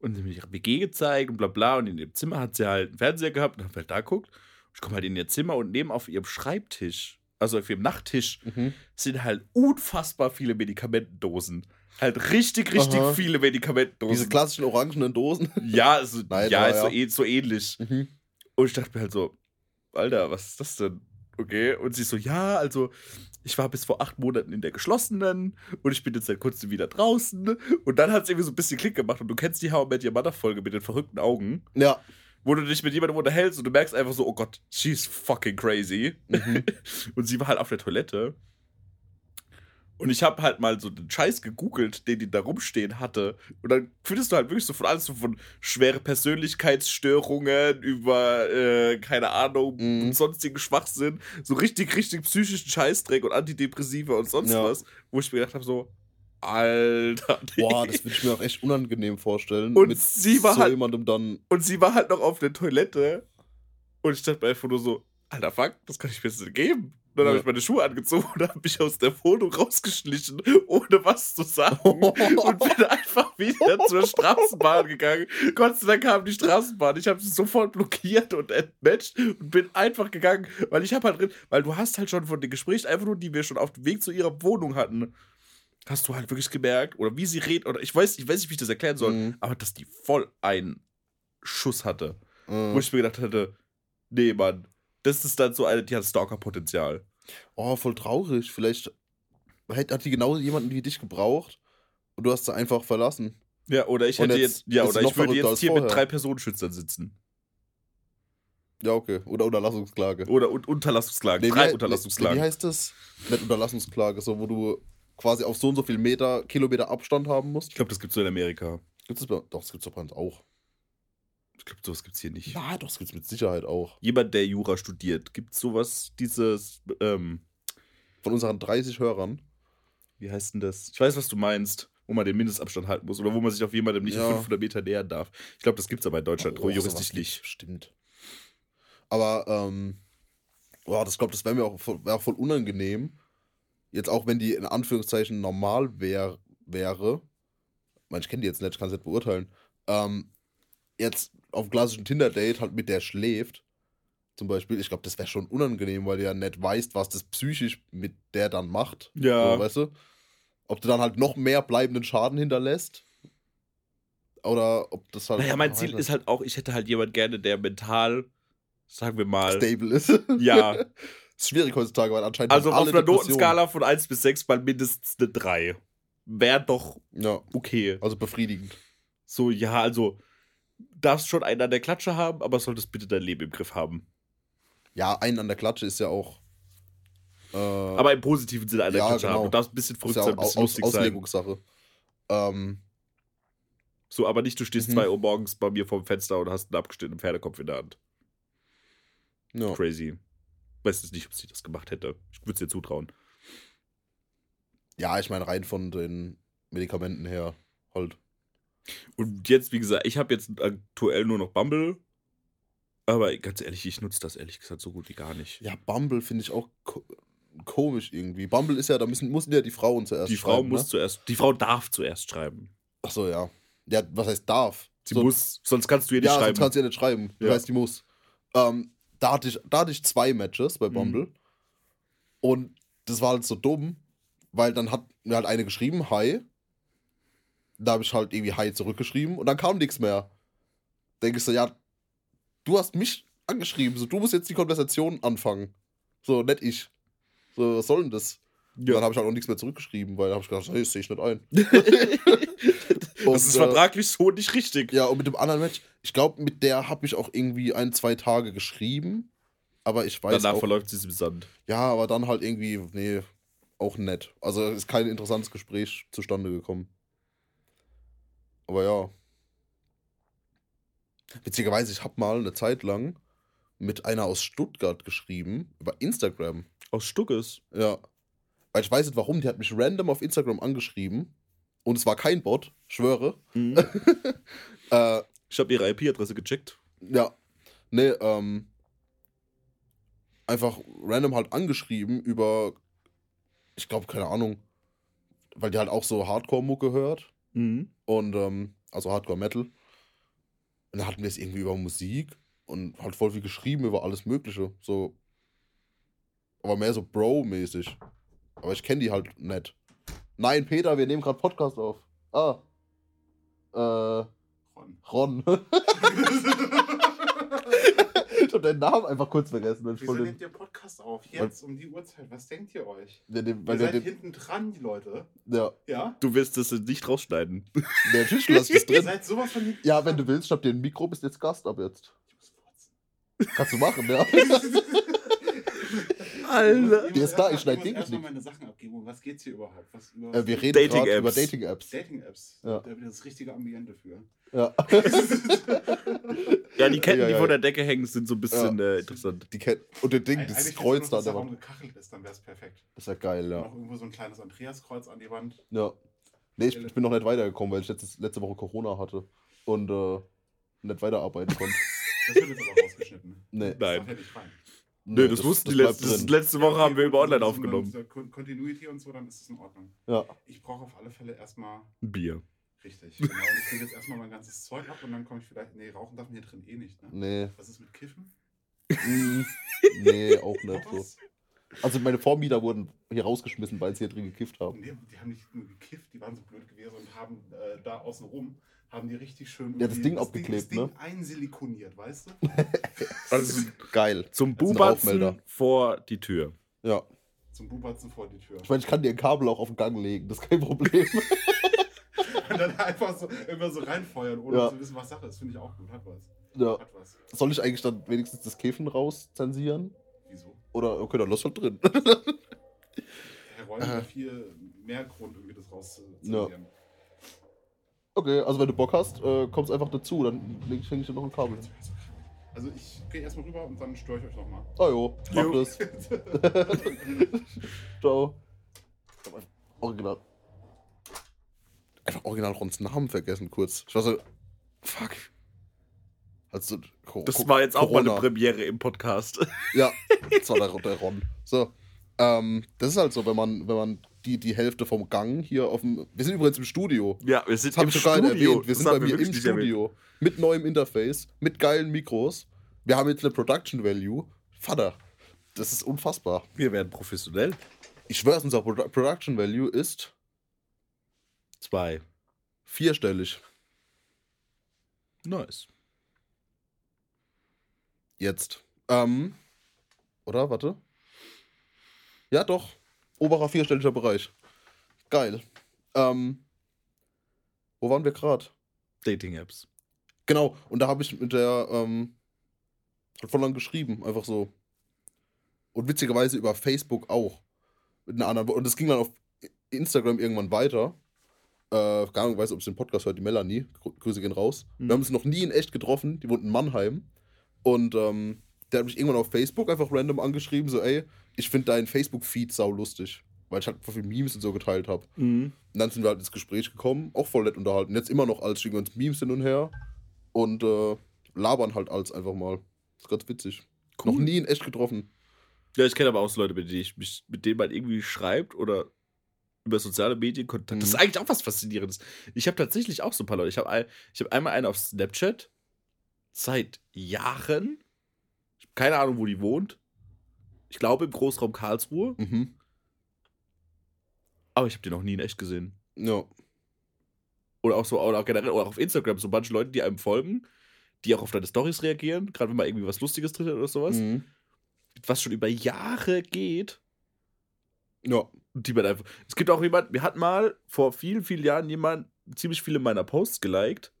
und sie hat mir ihre WG gezeigt und bla bla. Und in ihrem Zimmer hat sie halt einen Fernseher gehabt und haben halt da geguckt. Ich komme halt in ihr Zimmer und neben auf ihrem Schreibtisch, also auf ihrem Nachttisch, Mhm. sind halt unfassbar viele Medikamentendosen. Halt richtig, richtig Aha. viele Medikamentendosen. Diese klassischen orangenen Dosen. ja, so, Nein, ja, so, ja. eh- so ähnlich. Mhm. Und ich dachte mir halt so, Alter, was ist das denn? Okay. Und sie so, ja, also ich war bis vor acht Monaten in der geschlossenen und ich bin jetzt seit kurzem wieder draußen. Und dann hat es irgendwie so ein bisschen Klick gemacht. Und du kennst die How I Met Your Mother Folge mit den verrückten Augen, Ja. wo du dich mit jemandem unterhältst und du merkst einfach so, oh Gott, she's fucking crazy. Mhm. Und sie war halt auf der Toilette. Und ich habe halt mal so den Scheiß gegoogelt, den die da rumstehen hatte. Und dann findest du halt wirklich so von alles so von schwere Persönlichkeitsstörungen über, äh, keine Ahnung, Mhm. sonstigen Schwachsinn. So richtig, richtig psychischen Scheißdreck und Antidepressiva und sonst Ja. was. Wo ich mir gedacht habe, so, Alter. Boah, das würde ich mir auch echt unangenehm vorstellen. Und mit sie war so halt- jemandem dann. Und sie war halt noch auf der Toilette. Und ich dachte mir einfach nur so, alter Fuck, das kann ich mir jetzt nicht geben. Dann habe Ja. ich meine Schuhe angezogen und habe mich aus der Wohnung rausgeschlichen, ohne was zu sagen. und bin einfach wieder zur Straßenbahn gegangen. Gott sei Dank kam die Straßenbahn. Ich habe sie sofort blockiert und entmatcht und bin einfach gegangen, weil ich habe halt drin, weil du hast halt schon von den Gesprächen, einfach nur, die wir schon auf dem Weg zu ihrer Wohnung hatten, hast du halt wirklich gemerkt, oder wie sie redet, oder ich weiß, ich weiß nicht, wie ich das erklären soll, Mhm. aber dass die voll einen Schuss hatte. Äh, Wo ich mir gedacht hätte, nee, Mann, das ist dann so eine, die hat Stalker-Potenzial. oh, voll traurig. Vielleicht hat, die genau jemanden wie dich gebraucht und du hast sie einfach verlassen. Ja, oder ich Und hätte jetzt jetzt, ja, oder ich würde jetzt hier mit vorher. drei Personenschützern sitzen. Ja, okay. Oder Unterlassungsklage. Oder un Unterlassungsklagen, Nee, drei wie- Unterlassungsklagen. Wie heißt das? Nicht Unterlassungsklage, so wo du quasi auf so und so viel Meter, Kilometer Abstand haben musst. ich glaube, das gibt es so in Amerika. Gibt's das bei, doch, das gibt's doch bei uns auch. Ich glaube, sowas gibt es hier nicht. Ja, doch, das gibt's mit Sicherheit auch. Jemand, der Jura studiert, gibt es sowas, dieses, ähm, Von unseren 30 Hörern wie heißt denn das? Ich weiß, was du meinst, wo man den Mindestabstand halten muss oder wo man sich auf jemandem nicht Ja. 500 Meter nähern darf. Ich glaube, das gibt es aber in Deutschland Oh, juristisch nicht. Stimmt. Aber, ähm, boah, das glaube das wäre mir auch voll, wär auch voll unangenehm. Jetzt auch wenn die in Anführungszeichen normal wär, wäre. Ich meine, ich kenne die jetzt nicht, ich kann es nicht beurteilen. Ähm, jetzt auf klassischen Tinder-Date halt mit der schläft. Zum Beispiel, ich glaube, das wäre schon unangenehm, weil du ja nicht weißt, was das psychisch mit der dann macht. Ja. So, weißt du? Ob du dann halt noch mehr bleibenden Schaden hinterlässt. Oder ob das halt. Naja, mein Ziel ist halt auch, ich hätte halt jemand gerne, der mental, sagen wir mal, stable ist. Ja. ist schwierig heutzutage, weil anscheinend. also auf einer. Notenskala von 1 bis 6 mal mindestens eine 3. Wäre doch Ja, okay. also befriedigend. So, ja, also darfst schon einen an der Klatsche haben, aber solltest bitte dein Leben im Griff haben. Ja, einen an der Klatsche ist ja auch. Äh, Aber im positiven Sinne an der Ja, Klatsche genau. haben. Du darfst ein bisschen verrückt ja sein, ein bisschen Aus lustig sein. Auslegungssache. Ähm, So, aber nicht, du stehst Mhm. 2 Uhr morgens bei mir vorm Fenster und hast einen abgeschnittenen Pferdekopf in der Hand. ja. Crazy. Weiß jetzt nicht, ob sie das gemacht hätte. Ich würde es dir zutrauen. ja, ich meine, rein von den Medikamenten her halt. Und jetzt, wie gesagt, ich habe jetzt aktuell nur noch Bumble. Aber ganz ehrlich, ich nutze das ehrlich gesagt so gut wie gar nicht. Ja, Bumble finde ich auch ko komisch irgendwie. Bumble ist ja, da müssen, müssen ja die Frauen zuerst die Frau schreiben, muss Ne? zuerst, die Frau darf zuerst schreiben. Achso, ja. Ja, was heißt darf? Sie So- muss, sonst kannst du ihr nicht ja, schreiben. sonst kannst du ja nicht schreiben. Das Ja. heißt, die muss. Ähm, da, hatte ich, da hatte ich zwei Matches bei Mhm. Bumble. Und das war halt so dumm, weil dann hat mir halt eine geschrieben, hi. Da habe ich halt irgendwie hi zurückgeschrieben und dann kam nichts mehr. Denke ich so, ja, du hast mich angeschrieben, so du musst jetzt die Konversation anfangen. So, nicht ich. So, was soll denn das? Und Dann habe ich halt auch nichts mehr zurückgeschrieben, weil da habe ich gedacht, hey, das sehe ich nicht ein. Und, das ist äh, vertraglich so nicht richtig. ja, und mit dem anderen Match, ich glaube, mit der habe ich auch irgendwie ein, zwei Tage geschrieben. Aber ich weiß Danach auch, verläuft sie im Sand. ja, aber dann halt irgendwie, nee, auch nett. Also ist kein interessantes Gespräch zustande gekommen. Aber ja. Witzigerweise, ich habe mal eine Zeit lang mit einer aus Stuttgart geschrieben, über Instagram. Aus Stuckes. Ja. Weil ich weiß nicht warum, die hat mich random auf Instagram angeschrieben. Und es war kein Bot, schwöre. Mhm. Äh, Ich habe ihre IP-Adresse gecheckt. Ja. Nee, ähm. Einfach random halt angeschrieben über. Ich glaube, keine Ahnung. Weil die halt auch so Hardcore-Mucke hört. Mhm. Und, ähm, also Hardcore-Metal. Und dann hatten wir es irgendwie über Musik und halt voll viel geschrieben über alles Mögliche. So. Aber mehr so Bro-mäßig. Aber ich kenne die halt nicht. Nein, Peter, wir nehmen gerade Podcast auf. Ah. Äh. Ron. Ron. ich hab deinen Namen einfach kurz vergessen. Ich Wieso voll nehmt ihr Podcast auf? Jetzt um die Uhrzeit. Was denkt ihr euch? den, den, Ihr seid den, hinten dran, die Leute. ja, Ja? Du willst das nicht rausschneiden. der natürlich lass das Ihr drin. seid sowas von Ja, wenn du willst, ich hab dir ein Mikro, bist jetzt Gast ab jetzt. Ich. Kannst du machen, ja. Ich muss- Der ist da, ich schneid mal- Ding muss erst mal nicht. meine Sachen abgeben. Um was geht's hier überhaupt? Was über Äh, wir reden Dating-Apps. gerade über Dating-Apps. Dating-Apps. Ja. Da ich das richtige Ambiente für. Ja. Ja, die Ketten, Ja, die ja, vor ja. der Decke hängen, sind so ein bisschen äh, interessant. Die Cat und das Ding, Eig- das eigentlich Kreuz da an der Wand. Raum gekachelt ist, dann wäre es perfekt. Das ist ja geil, ja. Noch irgendwo so ein kleines Andreaskreuz an die Wand. Ja. Nee, ich, ich bin noch nicht weitergekommen, weil ich letztes, letzte Woche Corona hatte und äh, nicht weiterarbeiten konnte. Das wird jetzt aber rausgeschnitten. Nee. Das Nein. darf ja nicht rein. Nö, das, wussten die letzte, drin. letzte Woche haben wir über online Also, aufgenommen. Continuity und so, dann ist es in Ordnung. Ja. Ich brauche auf alle Fälle erstmal Bier. Richtig. Genau. Und ich kriege jetzt erstmal mein ganzes Zeug ab und dann komme ich vielleicht. Nee, rauchen darf man hier drin eh nicht, ne? Nee. Was ist mit Kiffen? Mm, nee, auch nicht so. Also meine Vormieter wurden hier rausgeschmissen, weil sie hier drin gekifft haben. Nee, die haben nicht nur gekifft, die waren so blöd gewesen und haben äh, da außen rum, haben die richtig schön Ja, das Ding abgeklebt, das Ding ne? einsilikoniert, weißt du? Also Geil. zum Das Bubatzen vor die Tür. Ja. Zum Bubatzen vor die Tür. Ich meine, ich kann dir ein Kabel auch auf den Gang legen, das ist kein Problem. Und dann einfach so immer so reinfeuern, ohne Ja. zu wissen, was Sache ist. Finde ich auch gut. Hat was. ja. Hat was. Soll ich eigentlich dann wenigstens das Kiffen rauszensieren? Wieso? Oder, okay, dann lass halt drin. Herr Rollen hat viel mehr Grund, irgendwie das rauszuzensieren. Okay, also wenn du Bock hast, äh, kommst einfach dazu, dann leg ich, häng ich dir noch ein Kabel. Also ich gehe erstmal rüber und dann störe ich euch nochmal. Ah jo, mach Jo. das. Ciao. original. Einfach original Rons Namen vergessen, kurz. Ich war so, fuck. Also, Das war jetzt auch mal eine. Premiere im Podcast. Ja, das war der, der Ron. So. Ähm, das ist halt so, wenn man, wenn man die, die Hälfte vom Gang hier auf dem. Wir sind übrigens im Studio. Ja, wir sind Das im Studio. erwähnt. Wir Das sind bei mir im nicht erwähnt. Studio. Mit neuem Interface, mit geilen Mikros. Wir haben jetzt eine Production Value. Vater, das ist unfassbar. Wir werden professionell. Ich schwör's, unser Produ Production Value ist Zwei. vierstellig. Nice. Jetzt. Ähm. Oder? Warte. Ja, doch. Oberer vierstelliger Bereich. Geil. Ähm. Wo waren wir gerade? Dating-Apps. Genau, und da habe ich mit der, ähm, hat voll lang geschrieben, einfach so. Und witzigerweise über Facebook auch. Mit einer anderen, und das ging dann auf Instagram irgendwann weiter. Äh, gar nicht weiß, ob es den Podcast hört, die Melanie. Grü- Grüße gehen raus. Mhm. Wir haben uns noch nie in echt getroffen, die wohnt in Mannheim. Und ähm, der hat mich irgendwann auf Facebook einfach random angeschrieben, so, ey, ich finde deinen Facebook-Feed sau lustig. Weil ich halt voll viele Memes und so geteilt habe. Mhm. Und dann sind wir halt ins Gespräch gekommen, auch voll nett unterhalten. Jetzt immer noch als schicken wir uns Memes hin und her und äh, labern halt als einfach mal. ist ganz witzig. Cool. Noch nie in echt getroffen. Ja, ich kenne aber auch so Leute, mit denen ich mich, mit denen man irgendwie schreibt oder über soziale Medien Kontakt. Das ist Mhm. eigentlich auch was Faszinierendes. Ich habe tatsächlich auch so ein paar Leute. Ich habe ein, ich hab einmal einen auf Snapchat seit Jahren. Ich habe keine Ahnung, wo die wohnt. Ich glaube im Großraum Karlsruhe. Mhm. Aber ich habe die noch nie in echt gesehen. Ja. Oder auch so, oder auch generell, oder auch auf Instagram, so manche Leute, die einem folgen, die auch auf deine Stories reagieren, gerade wenn mal irgendwie was Lustiges drin ist oder sowas, Mhm. was schon über Jahre geht. Ja. Die man einfach. Es gibt auch jemand, mir hat mal vor vielen, vielen Jahren jemand ziemlich viele meiner Posts geliked,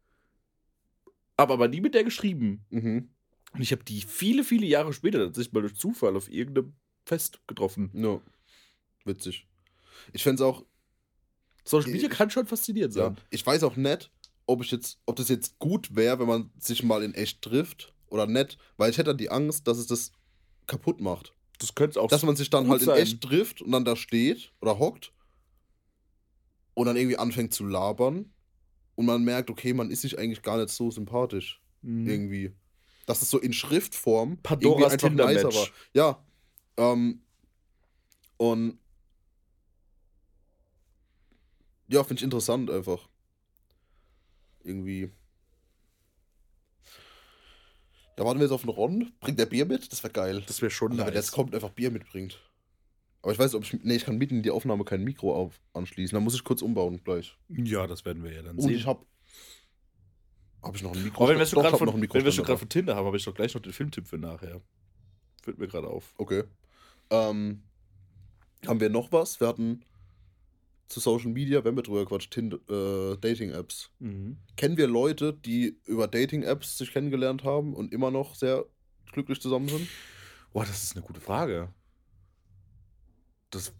aber, aber nie mit der geschrieben. Mhm. Und ich habe die viele, viele Jahre später tatsächlich mal durch Zufall auf irgendeinem Fest getroffen. Ja. Witzig. Ich fände es auch, Social Media Ich- kann schon faszinierend ja, sein. ich weiß auch nicht, ob ich jetzt, ob das jetzt gut wäre, wenn man sich mal in echt trifft oder nicht, weil ich hätte dann die Angst, dass es das kaputt macht. Das könnte auch Dass man sich dann halt in sein. echt trifft und dann da steht oder hockt und dann irgendwie anfängt zu labern und man merkt, okay, man ist sich eigentlich gar nicht so sympathisch Mhm. irgendwie. Dass es so in Schriftform Pandoras irgendwie einfach nicer war. Ja. Ähm, und ja, finde ich interessant einfach. Irgendwie. Ja, warten wir jetzt auf den Ron. Bringt der Bier mit? Das wäre geil. Das wäre schon Alter, wenn der nice. jetzt kommt und einfach Bier mitbringt. Aber ich weiß nicht, ob ich. Nee, ich kann mitten in die Aufnahme kein Mikro auf, anschließen. Da muss ich kurz umbauen gleich. Ja, das werden wir ja dann Und sehen. ich hab. Hab ich noch ein Mikro? Aber wenn wir schon gerade von, gerade von Tinder haben, habe ich doch gleich noch den Filmtipp für nachher. Fällt mir gerade auf. Okay. Ähm, haben wir noch was? Wir hatten zu Social Media, wenn wir drüber quatschen, äh, Dating-Apps. Kennen wir Leute, die über Dating-Apps sich kennengelernt haben und immer noch sehr glücklich zusammen sind? Boah, das ist eine gute Frage. Das.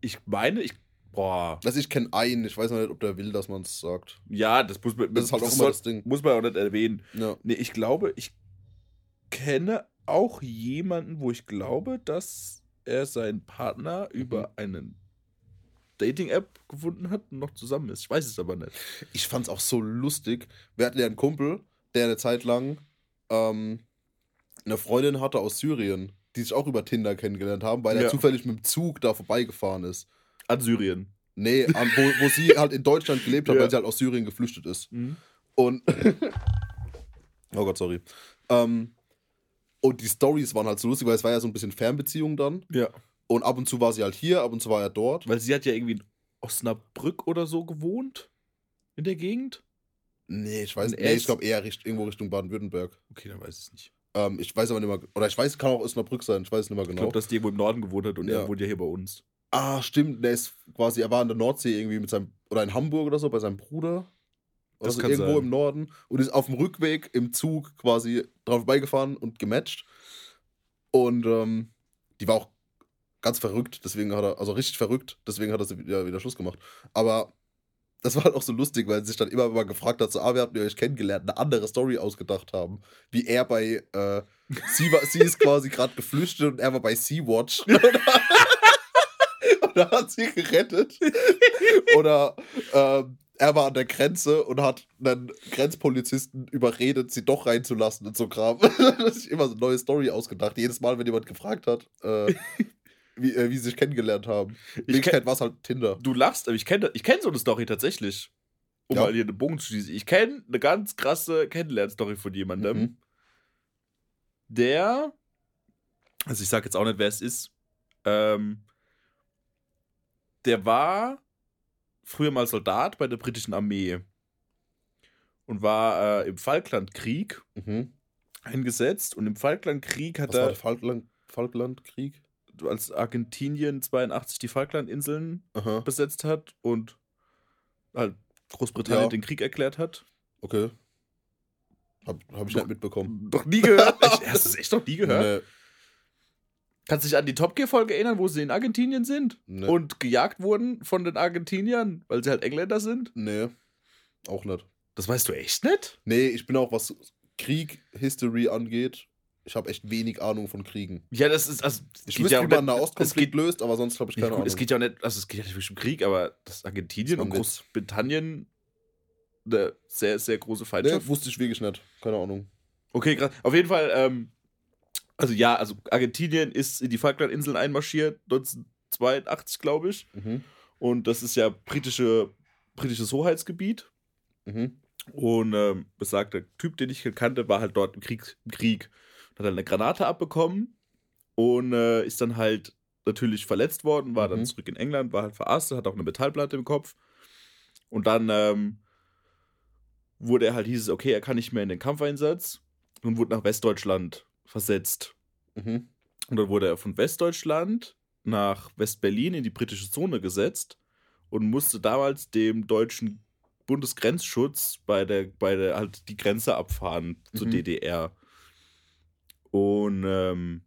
Ich meine, ich. Boah. Also ich kenne einen, ich weiß noch nicht, ob der will, dass man es sagt. Ja, das muss man. Das ist halt auch immer das Ding. Muss man auch nicht erwähnen. Ja. Nee, ich glaube, ich kenne auch jemanden, wo ich glaube, dass er seinen Partner Mhm. über einen Dating-App gefunden hat und noch zusammen ist. Ich weiß es aber nicht. Ich fand's auch so lustig. Wir hatten ja einen Kumpel, der eine Zeit lang ähm, eine Freundin hatte aus Syrien, die sich auch über Tinder kennengelernt haben, weil er Ja. zufällig mit dem Zug da vorbeigefahren ist. An Syrien. Nee, an, wo, wo sie halt in Deutschland gelebt hat, Ja. weil sie halt aus Syrien geflüchtet ist. Mhm. Und. oh Gott, sorry. Ähm, und die Stories waren halt so lustig, weil es war ja so ein bisschen Fernbeziehung dann. Ja. Und ab und zu war sie halt hier, ab und zu war er dort. Weil sie hat ja irgendwie in Osnabrück oder so gewohnt. In der Gegend. Nee, ich weiß Und nee, ich glaube eher richt, irgendwo Richtung Baden-Württemberg. Okay, dann weiß ich es nicht. Ähm, ich weiß aber nicht mehr, oder ich weiß, kann auch Osnabrück sein, ich weiß nicht mehr Ich genau. glaube, dass die irgendwo im Norden gewohnt hat und Ja. er wohnt ja hier bei uns. ah, stimmt, der ist quasi, er war in der Nordsee irgendwie mit seinem, oder in Hamburg oder so, bei seinem Bruder. Das so kann irgendwo sein. im Norden und ist auf dem Rückweg im Zug quasi drauf vorbeigefahren und gematcht. Und ähm, die war auch ganz verrückt, deswegen hat er, also richtig verrückt, deswegen hat er wieder, wieder Schluss gemacht. Aber das war halt auch so lustig, weil sie sich dann immer mal gefragt hat, so, ah, wie habt ihr euch kennengelernt, eine andere Story ausgedacht haben. Wie er bei, äh, sie, war, sie ist quasi gerade geflüchtet und er war bei Sea-Watch. und er hat sie gerettet. Oder ähm, er war an der Grenze und hat einen Grenzpolizisten überredet, sie doch reinzulassen und so Kram. das ist immer so eine neue Story ausgedacht. Jedes Mal, wenn jemand gefragt hat, äh, wie, äh, wie sie sich kennengelernt haben. In Wirklichkeit war es halt Tinder. Du lachst, aber ich kenne ich kenn so eine Story tatsächlich. Um Ja. mal hier einen Bogen zu schließen. Ich kenne eine ganz krasse Kennenlernstory von jemandem, Mhm. der, also ich sag jetzt auch nicht, wer es ist, ähm, der war früher mal Soldat bei der britischen Armee und war äh, im Falklandkrieg Mhm. eingesetzt und im Falklandkrieg hat Was war er, der Falkland Falklandkrieg? Als Argentinien 82 die Falklandinseln Aha, besetzt hat und halt Großbritannien Ja. den Krieg erklärt hat. okay. Hab, hab ich nicht mitbekommen. Noch nie gehört. Echt? Hast du es echt noch nie gehört? Nee, Kannst du dich an die Top Gear-Folge erinnern, wo sie in Argentinien sind nee, und gejagt wurden von den Argentiniern, weil sie halt Engländer sind? nee, auch nicht. Das weißt du echt nicht? Nee, ich bin auch, was Krieg, History angeht, ich habe echt wenig Ahnung von Kriegen. Ja, das ist. Also, es Ich geht wüsste, ja wie man es geht, löst, aber sonst habe ich keine gut, Ahnung. es geht ja nicht, also es geht ja nicht wirklich um Krieg, aber dass Argentinien Das und. Großbritannien eine sehr, sehr große nee, Feindschaft wusste ich wirklich nicht. Keine Ahnung. Okay, krass. Auf jeden Fall, ähm, also ja, also Argentinien ist in die Falklandinseln einmarschiert, 1982, glaube ich. Mhm. Und das ist ja britische, britisches Hoheitsgebiet. Mhm. Und ähm, besagter Typ, den ich kannte, war halt dort im Krieg. Im Krieg. Hat halt eine Granate abbekommen und äh, ist dann halt natürlich verletzt worden, war dann Mhm. zurück in England, war halt verarztet, hat auch eine Metallplatte im Kopf. Und dann ähm, wurde er halt, hieß es, okay, er kann nicht mehr in den Kampfeinsatz und wurde nach Westdeutschland versetzt. Mhm. Und dann wurde er von Westdeutschland nach Westberlin in die britische Zone gesetzt und musste damals dem deutschen Bundesgrenzschutz bei der, bei der halt die Grenze abfahren zur Mhm. DDR. Und ähm,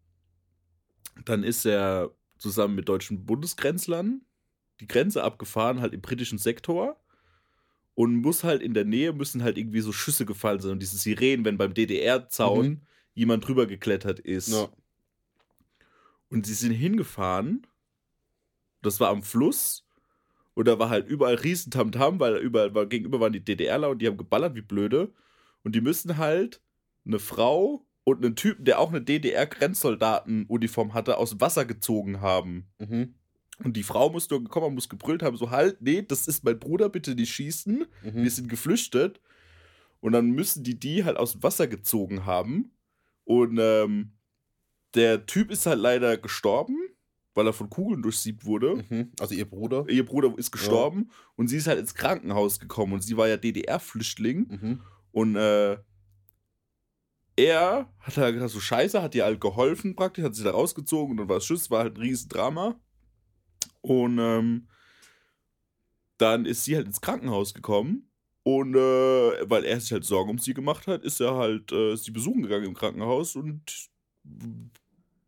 dann ist er zusammen mit deutschen Bundesgrenzlern die Grenze abgefahren, halt im britischen Sektor. Und muss halt in der Nähe, müssen halt irgendwie so Schüsse gefallen sein. Und diese Sirenen, wenn beim DDR-Zaun Mhm. jemand drüber geklettert ist. Ja. Und sie sind hingefahren. Das war am Fluss. Und da war halt überall riesen Tamtam, weil überall war, gegenüber waren die DDRler und die haben geballert wie blöde. Und die müssen halt eine Frau und einen Typen, der auch eine DDR-Grenzsoldatenuniform hatte, aus dem Wasser gezogen haben. Mhm. Und die Frau muss nur gekommen, muss gebrüllt haben, so halt, nee, das ist mein Bruder, bitte nicht schießen. Wir Mhm. sind geflüchtet. Und dann müssen die die halt aus dem Wasser gezogen haben. Und ähm, der Typ ist halt leider gestorben, weil er von Kugeln durchsiebt wurde. Mhm. Also ihr Bruder. Ihr Bruder ist gestorben und sie ist halt ins Krankenhaus gekommen und sie war ja DDR-Flüchtling. Mhm. Und äh, er hat halt gesagt, so scheiße, hat ihr halt geholfen praktisch, hat sie da rausgezogen und dann war es Schuss, war halt ein Riesendrama. Und ähm, dann ist sie halt ins Krankenhaus gekommen und äh, weil er sich halt Sorgen um sie gemacht hat, ist er halt äh, sie besuchen gegangen im Krankenhaus und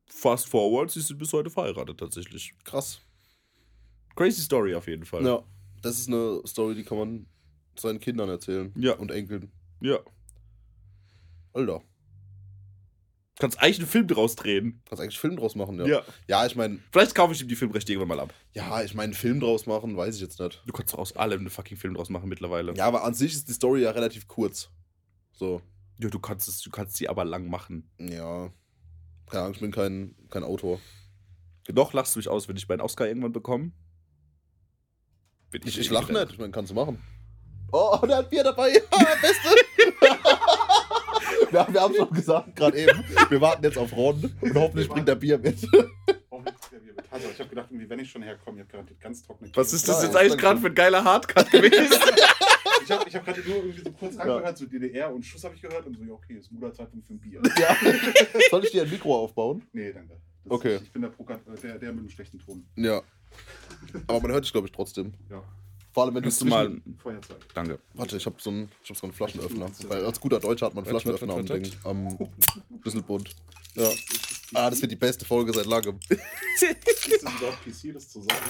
fast forward, sie sind bis heute verheiratet tatsächlich. Krass. Crazy Story auf jeden Fall. Ja. Das ist eine Story, die kann man seinen Kindern erzählen. Ja. Und Enkeln. ja. Alter. Kannst eigentlich einen Film draus drehen. Kannst eigentlich einen Film draus machen, ja. Ja. Ja, ich meine, Vielleicht kaufe ich ihm die Filmrechte irgendwann mal ab. ja, ich meine, einen Film draus machen, weiß ich jetzt nicht. Du kannst doch aus allem einen fucking Film draus machen mittlerweile. Ja, aber an sich ist die Story ja relativ kurz. So. Ja, du kannst es, du kannst sie aber lang machen. Ja. Keine Ahnung, ich bin kein, kein Autor. Noch lachst du mich aus, wenn ich meinen Oscar irgendwann bekomme. Bin Ich, ich lach nicht, ich meine, kannst du machen. Oh, der hat Bier dabei. Ja, Beste. wir, haben- wir haben schon gesagt, gerade eben. Wir warten jetzt auf Ron und hoffentlich bringt der Bier mit. Also, ich habe gedacht, wenn ich schon herkomme, ich habe gerade ganz trockene Was ist Ja, das jetzt ja, eigentlich gerade für ein geiler Hardcut gewesen? Ich habe hab gerade nur irgendwie so kurz angehört, so DDR und Schuss habe ich gehört und so, ja, okay, ist guter Zeitpunkt für ein Bier. Ja. Soll ich dir ein Mikro aufbauen? Nee, danke. Das Okay. Ist, ich bin der, Prokat, äh, der, der mit dem schlechten Ton. Ja. Aber man hört dich, glaube ich, trotzdem. Ja, Vor allem, wenn du Kannst du mal. Feuerzeug. Danke. Warte, ich habe so einen, ich hab so einen Flaschenöffner. Weil als guter Deutscher hat man einen Flaschenöffner am Ding. Am Schlüsselbund. Ja. Ah, das wird die beste Folge seit langem. Ist es überhaupt PC, das zu sagen?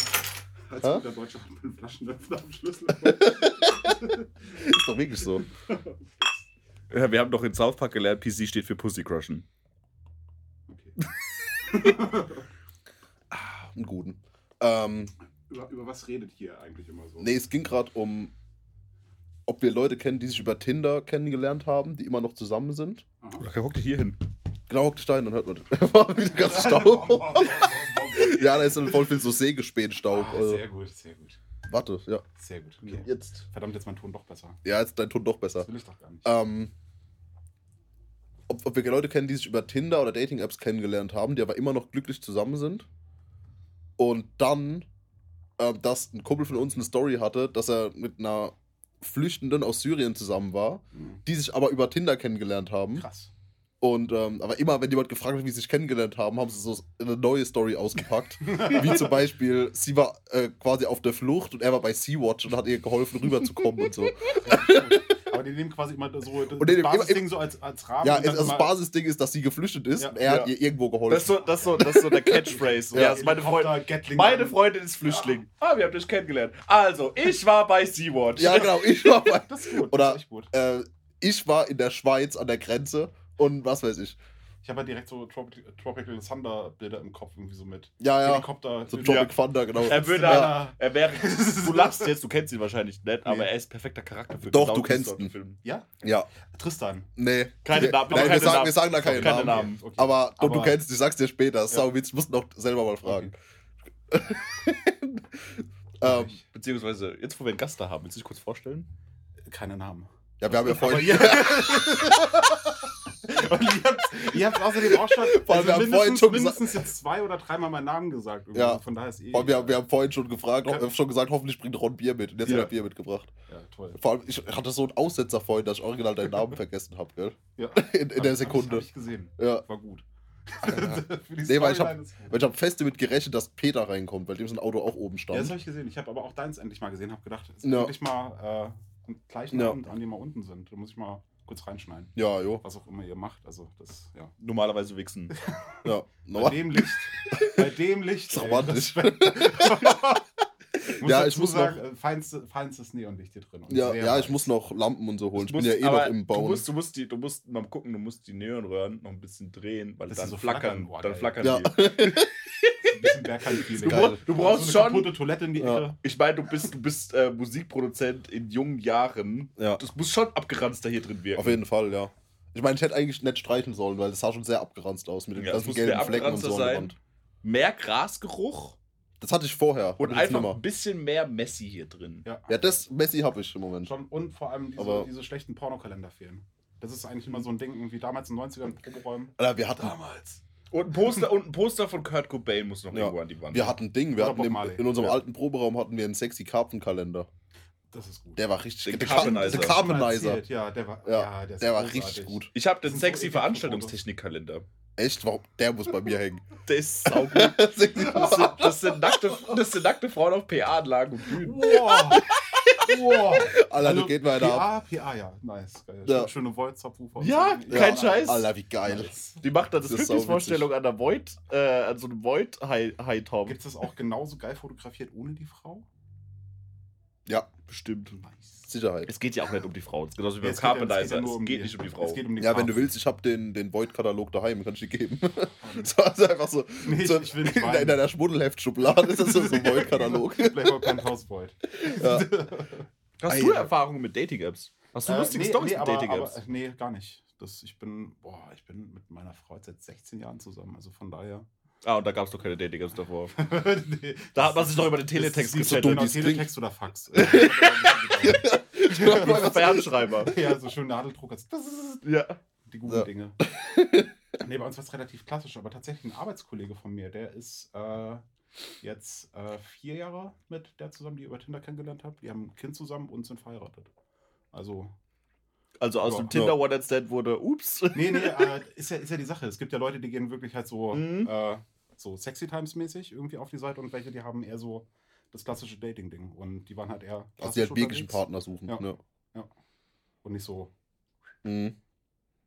Als guter Deutscher hat man einen Flaschenöffner am Schlüssel. Ist doch wirklich so. Ja, wir haben doch in South Park gelernt, PC steht für Pussy Crushen. Okay. Einen guten. Ähm, Über, über was redet hier eigentlich immer so? nee, es ging gerade um, ob wir Leute kennen, die sich über Tinder kennengelernt haben, die immer noch zusammen sind. Aha. Oder guck hier hin. Genau, hockt Stein, dann hört man. War wieder ganz Staub. ja, da ist dann voll viel so Sägespätstaub. Ah, Also, sehr gut, sehr gut. warte, ja. Sehr gut. Okay. Jetzt. Verdammt, jetzt mein Ton doch besser. Ja, jetzt dein Ton doch besser. Das will ich doch gar nicht. Ähm, ob, ob wir Leute kennen, die sich über Tinder oder Dating-Apps kennengelernt haben, die aber immer noch glücklich zusammen sind. Und dann, ähm, dass ein Kumpel von uns eine Story hatte, dass er mit einer Flüchtenden aus Syrien zusammen war, Mhm. die sich aber über Tinder kennengelernt haben. Krass. Und ähm, aber immer, wenn jemand gefragt hat, wie sie sich kennengelernt haben, haben sie so eine neue Story ausgepackt. wie zum Beispiel, sie war äh, quasi auf der Flucht und er war bei Sea-Watch und hat ihr geholfen, rüberzukommen und so. Aber die nehmen quasi immer so das, Und das nehmen immer- Basisding so als, als Rahmen. Ja, also das immer- Basisding ist, dass sie geflüchtet ist Ja. und er hat Ja. ihr irgendwo geholfen. Das ist so, das ist so, das ist so der Catchphrase. Ja. ja, das ist meine Freundin. Meine. Freundin ist Flüchtling. Ah, wir haben dich kennengelernt. Also, ich war bei Sea-Watch. ja, genau, ich war bei, Das ist gut. Oder- das ist echt gut. äh, ich war in der Schweiz an der Grenze und was weiß ich. Ich habe ja direkt so Tropic, Tropical Thunder Bilder im Kopf, irgendwie so mit Ja, ja, Helikopter. so Tropic Thunder, genau. Er würde, Ja. er wäre, du lachst jetzt, du kennst ihn wahrscheinlich nicht, aber Nee. er ist perfekter Charakter für Doch, genau du kennst ihn. Film. Ja? Ja, Tristan. nee. Keine Namen, Nein, keine wir, sagen, Namen. wir sagen da keine, Keine Namen. Namen. Okay. Aber, und du Aber- kennst, ich sag's dir später, Ja. sauwitz, musst noch selber mal fragen. Okay. Ähm, Beziehungsweise, jetzt wo wir einen Gast da haben, willst du dich kurz vorstellen? Keine Namen. ja, wir haben ja vorhin, und ihr habt, habt außerdem auch schon, allem, wir haben mindestens, vorhin schon mindestens jetzt zwei oder dreimal meinen Namen gesagt. irgendwie. Ja. Also Von daher ist eh. wir, haben- wir haben vorhin schon gefragt, Ja. schon gesagt, hoffentlich bringt Ron Bier mit. Und jetzt Ja. hat er Bier mitgebracht. Ja, toll. Vor allem, ich hatte so einen Aussetzer vorhin, dass ich original deinen Namen vergessen habe, gell? Ja. In, in der Hab- Sekunde. Hab ich gesehen. Ja. War gut. Nee, weil ich hab- ist habe fest damit gerechnet, dass Peter reinkommt, weil dem sein Auto auch oben Ja, das stand. habe ich gesehen. Ich habe aber auch deins endlich mal gesehen. Habe gedacht, es Ja. endlich mal äh, einen gleichen Ja. Abend, an dem wir unten sind. Da muss ich mal kurz reinschneiden. Ja, jo. Was auch immer ihr macht. Also, das, ja. Normalerweise wichsen. Ja. Bei dem Licht. bei dem Licht. Das- muss Ja, ich muss sagen, äh, feinstes, feinstes Neonlicht hier drin. Und Ja, ja, ich muss noch Lampen und so holen. Ich bin musst- ja eh noch im Bauen. Du musst, du musst, die, du musst mal gucken, du musst die Neonröhren noch ein bisschen drehen, weil Dass dann so flackern, flackern. Boah, dann flackern Ja. die. Ein bisschen Bergheim-Feeling. Geil. Du brauchst so schon- Toilette in die Ja. Ecke. Ich meine, du bist, du bist äh, Musikproduzent in jungen Jahren. Ja. Das muss schon abgeranzter hier drin wirken. Auf jeden Fall, ja. Ich meine, ich hätte eigentlich nicht streichen sollen, weil das sah schon sehr abgeranzt aus mit den Ja, ganzen gelben Flecken und so Wand. Mehr Grasgeruch Das hatte ich vorher. und einfach ein bisschen mehr Messi hier drin. Ja. Ja, das Messi habe ich im Moment. Schon, und vor allem diese, Aber- diese schlechten Pornokalender fehlen. Das ist eigentlich immer so ein Ding, irgendwie damals in den 90ern Proberäumen. Alter, wir hatten, Damals. Und ein Poster, und ein Poster von Kurt Cobain muss noch Ja. irgendwo an die Wand. wir hatten ein Ding. Wir Oder hatten im, in unserem Ja. alten Proberaum hatten wir einen sexy Karpfenkalender. Das ist gut. Der war richtig. Den der Carbonizer. der Carbonizer. Ja, der war, Ja, ja, der, ist Der war richtig gut. Ich habe den sexy Veranstaltungstechnikkalender. Echt? Warum? Der muss bei mir hängen. Der ist saugut. Das sind, das, sind nackte, das sind nackte Frauen auf PA-Anlagen und Bühnen. Wow. Wow. Alter, du geht weiter ab. PA, PA, ja. Nice. Geil. Ja. Schöne Void-Subwoofer. Ja, kein Scheiß. Alter, wie geil. Die macht dann das, Das ist Glücksvorstellung an der Void, äh, an so einem Void High, High Tom. Gibt es das auch genauso geil fotografiert ohne die Frau? Ja, Bestimmt. Nice. Sicherheit. Es geht ja auch nicht um die Frau. Es ist genauso wie Ja, es geht ja- es geht ja Es um geht nicht um die Es Frau. geht um die Ja, wenn du willst, ich habe den, den Void-Katalog daheim, kann ich dir geben. so, also einfach so, Nee, ich- so ich will nicht in, deiner Schmuddelheft-Schublade ist das so ein Void-Katalog. Playboy Penthouse Void. ja. Hast du Alter. Erfahrungen mit Dating-Apps? Hast du Äh, lustige nee, Storys nee, mit Dating-Apps? Nee, gar nicht. Das, ich, bin, boah, ich bin mit meiner Frau jetzt seit 16 Jahren zusammen, also von daher. Ah, und da gab es doch keine Dating-Apps davor. nee, Da hat man sich noch über den Teletext ist so dumm, Genau, es. Teletext oder Fax. Fernschreiber. ja, so schön Nadeldruck. als Ja. Die guten Ja. Dinge. nee, bei uns war es relativ klassisch, aber tatsächlich ein Arbeitskollege von mir, der ist äh, jetzt äh, vier Jahre mit der zusammen, die ich über Tinder kennengelernt habe. Die haben ein Kind zusammen und sind verheiratet. Also, Also aus Ja. dem Tinder One Night Stand wurde, ups. nee, nee, äh, ist, ja, ist ja die Sache. Es gibt ja Leute, die gehen wirklich halt so, Mhm. äh, so Sexy Times mäßig irgendwie auf die Seite und welche, die haben eher so das klassische Dating-Ding. Und die waren halt eher. Also die halt wirklich einen unterwegs Partner suchen. Ja. Ja, Und nicht so. mhm.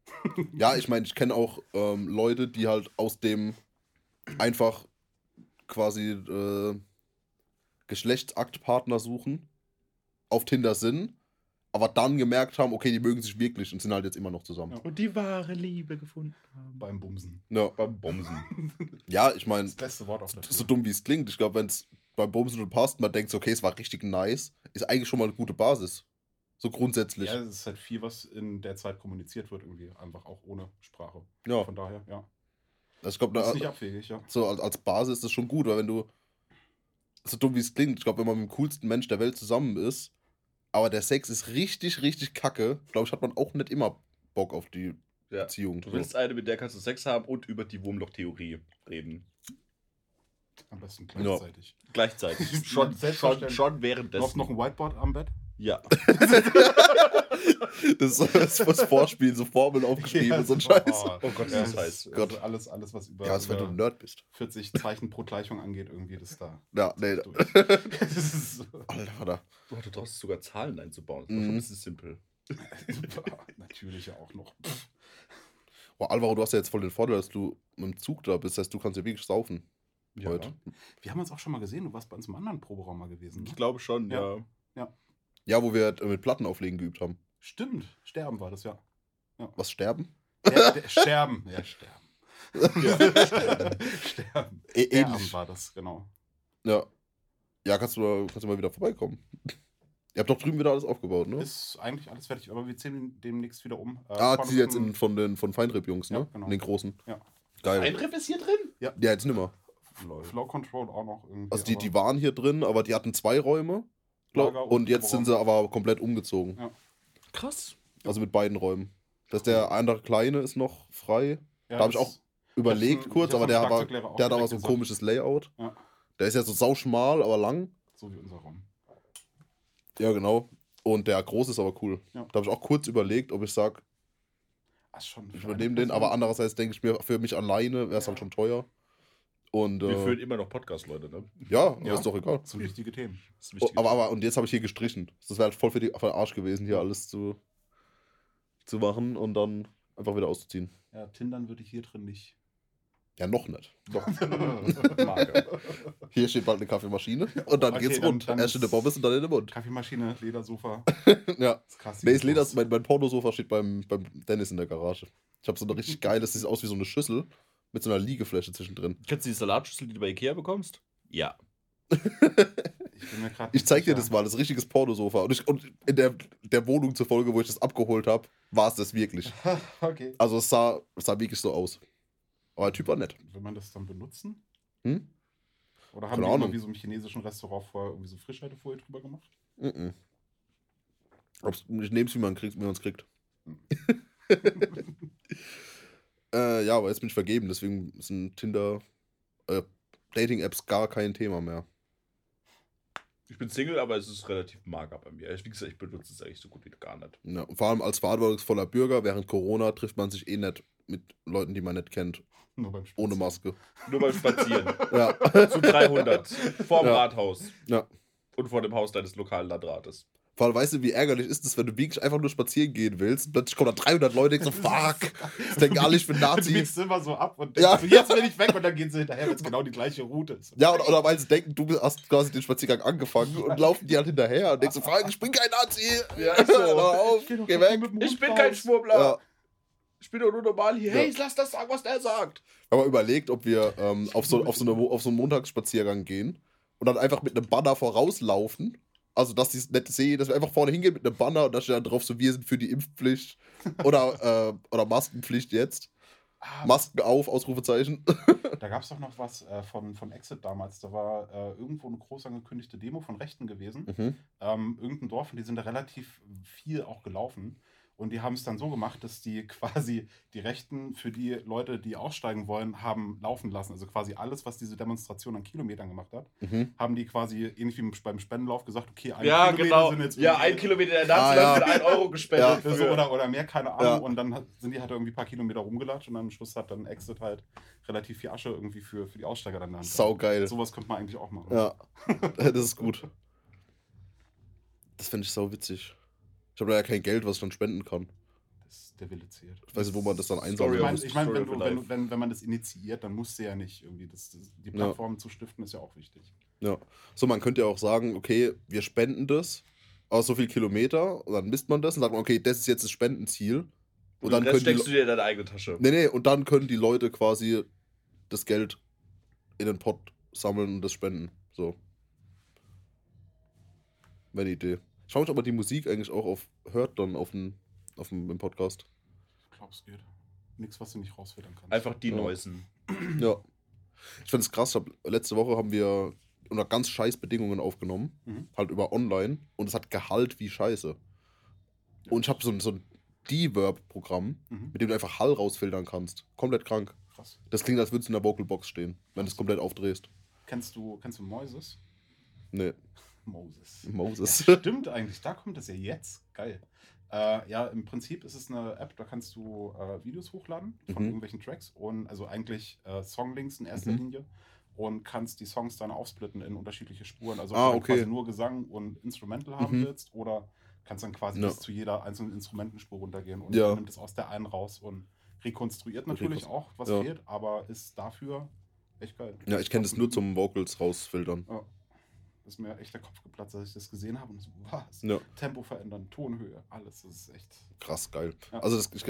ja ich meine, ich kenne auch ähm, Leute, die halt aus dem einfach quasi äh, Geschlechtsaktpartner suchen, auf Tinder sind, aber dann gemerkt haben, okay, die mögen sich wirklich und sind halt jetzt immer noch zusammen. Ja. Und die wahre Liebe gefunden haben. Beim Bumsen. Ja, Beim Bomsen. ja ich meine, Das beste Wort auf der so dumm wie es klingt, ich glaube, wenn es beim Bumsen und passt, man denkt so, okay, es war richtig nice, ist eigentlich schon mal eine gute Basis. So grundsätzlich. Ja, es ist halt viel, was in der Zeit kommuniziert wird, irgendwie. Einfach auch ohne Sprache. ja. Von daher, ja. Also ich glaube, Das ist nicht abwegig, ja. so als, als Basis ist das schon gut, weil wenn du, so dumm wie es klingt, ich glaube, wenn man mit dem coolsten Mensch der Welt zusammen ist, aber der Sex ist richtig, richtig kacke, glaube ich, hat man auch nicht immer Bock auf die Ja. Beziehung. Du willst eine, mit der kannst du Sex haben und über die Wurmloch-Theorie reden. Am besten Ja. gleichzeitig. Gleichzeitig. Ja, schon, schon, schon Du währenddessen. hast noch ein Whiteboard am Bett? ja. Das ist das, das Vorspielen, so Formeln aufgeschrieben und so ein. Scheiß. Oh Gott, Ja, das ist Gott. also alles, alles, was über, Ja, das wenn du ein über Nerd bist. 40 Zeichen pro Gleichung angeht, irgendwie das da. Ja, nee. das ist so. Alter, Alter. Oh, du traust es sogar Zahlen einzubauen. Das schon Mhm. ein bisschen simpel. Natürlich ja auch noch. Boah, Alvaro, du hast ja jetzt voll den Vorteil, dass du mit dem Zug da bist. Das heißt, du kannst ja wirklich saufen. Ja. Heute. Wir haben uns auch schon mal gesehen. Du warst bei uns im anderen Proberaum mal gewesen. Ne? Ich glaube schon, ja. Ja. Ja, wo wir äh, mit Platten auflegen geübt haben. Stimmt. Sterben war das, ja. Was sterben? Der, der, sterben. Ja, sterben. Ja. sterben. Der Abend ähnlich. war das, genau. Ja. Ja, kannst du, mal- kannst du mal wieder vorbeikommen. Ihr habt doch drüben wieder alles aufgebaut, ne? Ist eigentlich alles fertig, aber wir ziehen demnächst wieder um. Äh, ah, die jetzt in, von den von Feinripp-Jungs, ne? Ja, genau. In den großen. Ja. Geil. Ein Riff ist hier drin? Ja, jetzt nimmer. Flow Control auch noch irgendwie. Also die, aber- die waren hier drin, aber die hatten zwei Räume. Glaub, und und jetzt sind sie aber komplett umgezogen. Ja. Krass. Also mit beiden Räumen. Dass der andere kleine ist noch frei. Ja, da hab ich auch Überlegt schon- kurz, aber der, auch der hat aber so ein gesagt. komisches Layout. Ja. Der ist ja so sauschmal, aber lang. So wie unser Raum. Ja, genau. Und der große ist aber cool. Ja. Da habe ich auch kurz überlegt, ob ich sage, ich für übernehme den, aber Person. andererseits denke ich mir, für mich alleine wäre es Ja. halt schon teuer. Und Wir äh, führen immer noch Podcast, Leute, ne? ja, aber Ja. ist doch egal. Das sind wichtige Themen. Das ist Oh, wichtig. aber, aber, und jetzt habe ich hier gestrichen. Das wäre halt voll für, die, für den Arsch gewesen, hier alles zu, zu machen und dann einfach wieder auszuziehen. Ja, Tindern würde ich hier drin nicht. Ja, noch nicht. Doch. Marke. Hier steht bald eine Kaffeemaschine und dann Okay, geht's dann- rund. dann Erst in der ist- Pommes und dann in den Mund. Kaffeemaschine, Ledersofa. Ja. Das ist krass. Nee, das Leder, mein, mein Pornosofa steht beim, beim Dennis in der Garage. Ich habe so eine richtig geile, das sieht aus wie so eine Schüssel mit so einer Liegefläche zwischendrin. Kennst du die Salatschüssel, die du bei Ikea bekommst? Ja. Ich, bin mir Ich zeig dir das mal, das ist ein richtiges Pornosofa. Und, ich, und in der, der Wohnung zur Folge, wo ich das abgeholt habe, war es das wirklich. okay. Also es sah, es sah wirklich so aus. Aber der Typ war nett. Will man das dann benutzen? Hm? Oder haben Keine die immer wie so im chinesischen Restaurant vorher irgendwie so Frischhaltefolie drüber gemacht? Mhm. Ob's- Ich nehme es, wie man es kriegt. äh, ja, aber jetzt bin ich vergeben, deswegen sind Tinder, äh, Dating-Apps gar kein Thema mehr. Ich bin Single, aber es ist relativ mager bei mir. Ich- Wie gesagt, ich benutze es eigentlich so gut wie gar nicht. Ja, und vor allem als verantwortungsvoller Bürger während Corona trifft man sich eh nicht mit Leuten, die man nicht kennt, Nur beim ohne. Maske. Nur beim Spazieren. Ja, Zu 300. Vorm Ja. Rathaus. Ja. Und vor dem Haus deines lokalen Landrates. Vor allem weißt du, wie ärgerlich ist es, wenn du wirklich einfach nur spazieren gehen willst und plötzlich kommen da 300 Leute und denken so, fuck, das denken alle, ich bin Du Nazi. biegst immer so ab und Ja. denkst, so, jetzt bin ich weg und dann gehen sie hinterher, weil es genau die gleiche Route ist. Ja, oder, oder weil sie denken, du hast quasi den Spaziergang angefangen und laufen die halt hinterher und denkst so, fuck, ich bin kein Nazi. Ja, so. Hör auf, Geh geh weg. Ich bin raus. kein Schwurbler. Ja. Ich bin doch nur normal hier. Ja. Hey, lass das sagen, was der sagt. Wir haben mal überlegt, ob wir ähm, auf, so, auf, so eine, auf so einen Montagsspaziergang gehen und dann einfach mit einem Banner vorauslaufen. Also, dass die es nicht sehen, dass wir einfach vorne hingehen mit einem Banner und da steht dann drauf, so, wir sind für die Impfpflicht oder, äh, oder Maskenpflicht jetzt. Ah, Masken auf, Ausrufezeichen. Da gab es doch noch was äh, von, von Exit damals. Da war äh, irgendwo eine groß angekündigte Demo von Rechten gewesen. Mhm. ähm, irgendein Dorf und die sind da relativ viel auch gelaufen. Und die haben es dann so gemacht, dass die quasi die Rechten für die Leute, die aussteigen wollen, haben laufen lassen. Also quasi alles, was diese Demonstration an Kilometern gemacht hat, Mhm. haben die quasi ähnlich wie beim Spendenlauf gesagt, okay, ein Ja, Kilometer genau. sind jetzt Ja, ein Kilometer der Ah, Nazi ja. wird 1 Euro gespendet. so, für- oder, oder mehr, keine Ahnung. Ja. Und dann hat, sind die halt irgendwie ein paar Kilometer rumgelatscht und am Schluss hat dann Exit halt relativ viel Asche irgendwie für, für die Aussteiger dann Hand gehabt. Saugeil. Sowas könnte man eigentlich auch machen. Ja, das ist gut. Das finde ich sau witzig. Ich habe da ja kein Geld, was ich dann spenden kann. Das, der Wille zählt. Ich weiß nicht, wo man das dann Ich einsammeln meine, muss. ich mein, wenn, wenn, wenn, wenn man das initiiert, dann musst du ja nicht irgendwie. Das, das, die Ja. Plattform zu stiften ist ja auch wichtig. Ja. So, man könnte ja auch sagen, okay, wir spenden das aus so viel Kilometer und dann misst man das und sagt man, okay, das ist jetzt das Spendenziel. Und Und dann können die, steckst du dir in deine eigene Tasche. nee, nee, und dann können die Leute quasi das Geld in den Pott sammeln und das spenden. So. Wäre eine Idee. Ob man die Musik eigentlich auch auf, hört dann auf dem, auf dem im Podcast. Ich glaube, es geht. Nichts, was du nicht rausfiltern kannst. Einfach die Ja. Neuesten. Ja. Ich finde es krass, hab, letzte Woche haben wir unter ganz scheiß Bedingungen aufgenommen. Mhm. Halt über online. Und es hat Gehalt wie Scheiße. Und ich habe so, ein- so ein Deverb-Programm, Mhm. mit dem du einfach Hall rausfiltern kannst. Komplett krank. Krass. Das klingt, als würdest du in der Vocalbox stehen, wenn du es komplett aufdrehst. Kennst du, kennst du Moises? Nee, Moses. Moses. Ja, stimmt eigentlich, da kommt es ja jetzt. Geil. Äh, ja, im Prinzip ist es eine App, da kannst du äh, Videos hochladen von Mhm. irgendwelchen Tracks und also eigentlich äh, Songlinks in erster Mhm. Linie und kannst die Songs dann aufsplitten in unterschiedliche Spuren. Also Ah, ob du okay. quasi nur Gesang und Instrumental haben Mhm. willst oder kannst dann quasi Ja. bis zu jeder einzelnen Instrumentenspur runtergehen und Ja. nimmt es aus der einen raus und rekonstruiert natürlich Rekonstru- auch, was ja. fehlt, aber ist dafür echt geil. Ja, ich kenne das nur zum Vocals rausfiltern. Ja. Das ist mir echt der Kopf geplatzt, als ich das gesehen habe und so, was? Ja, Tempo verändern, Tonhöhe, alles. Das ist echt. krass geil. Ja. Also das, ich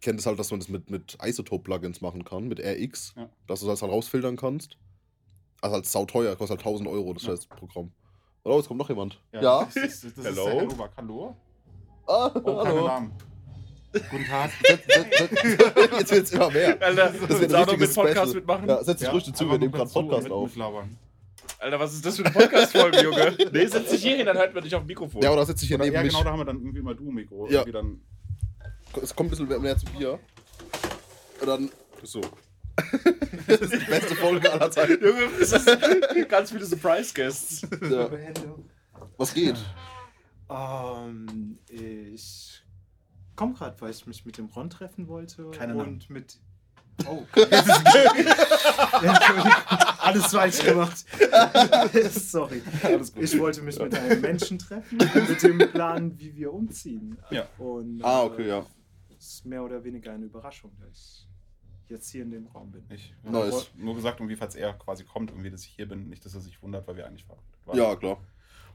kenne das halt, dass man das mit, mit Isotope-Plugins machen kann, mit RX, Ja. dass du das halt rausfiltern kannst. Also halt sauteuer, kostet halt 1000 Euro, das Ja. scheiß Programm. Oh, jetzt kommt noch jemand. Das ist, das ist Hello? der Hello. Hallo? Ah, Oh, hallo. Namen. Guten Tag. Jetzt wird es immer mehr. Alter, Das wird ein noch richtiges mit Podcast Special. mitmachen? Ja, setz dich Ja, ruhig dazu, wir nehmen gerade Podcast mit, auf. Mitlabern. Alter, was ist das für eine Podcast-Folge, Junge? Nee, setz dich hier hin, dann halten wir dich auf dem Mikrofon. Ja, oder setz dich hier Oder, neben ja, mich. genau, da haben wir dann irgendwie mal Du-Mikro. Ja. Irgendwie Dann, Es kommt ein bisschen mehr zu Bier. Und dann so. das ist die beste Folge aller Zeiten. Junge, es ist ganz viele Surprise-Guests. Ja. Was geht? Ähm, ich komme gerade, weil ich mich mit dem Ron treffen wollte. Keine und Namen. mit. Oh. Alles falsch gemacht. Sorry. alles gut. Ich wollte mich mit einem Menschen treffen, mit dem Plan, wie wir umziehen. Ja. Und, Ah, äh, okay, ja. Das ist mehr oder weniger eine Überraschung, dass ich jetzt hier in dem Raum bin. Ich Nice. habe nur gesagt, irgendwie, falls er quasi kommt, irgendwie, dass ich hier bin. Nicht, dass er sich wundert, weil wir eigentlich verabredet waren. Ja, klar.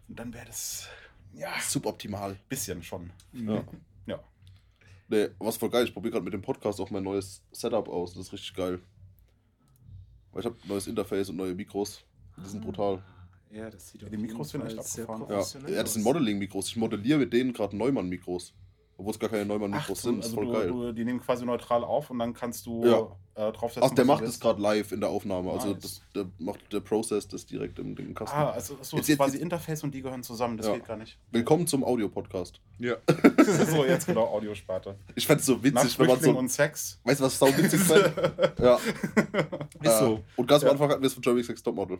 Und dann wäre das. Ja, Suboptimal. bisschen schon. Ja. Nee, was voll geil. Ich probiere gerade mit dem Podcast auch mein neues Setup aus. Das ist richtig geil. Weil ich habe ein neues Interface und neue Mikros. Die sind brutal. Ja, das sieht Ja, auf die Mikros sind echt sehr abgefahren. Ja, ja das sind. Modeling-Mikros. Ich modelliere mit denen gerade Neumann-Mikros. Obwohl es gar keine Neumann-Mikros sind. Ist also voll du, geil. du, die nehmen quasi neutral auf und dann kannst du Ja. äh, draufsetzen. Ach, der macht es gerade live in der Aufnahme. Also Nice. das, der macht der Prozess das direkt im, im Kasten. Ah, also so Jetzt- ist jetzt- quasi Interface und die gehören zusammen. Das Ja. geht gar nicht. Willkommen zum Audio-Podcast. Ja. so, jetzt genau Audiosparte. Ich fände es so witzig, wenn man Flüchtling so. und Sex. Weißt du, was sau witzig fände? ja. Ist so. Äh, und ganz am Ja. Anfang hatten wir es von Jeremy Sex Topmodel.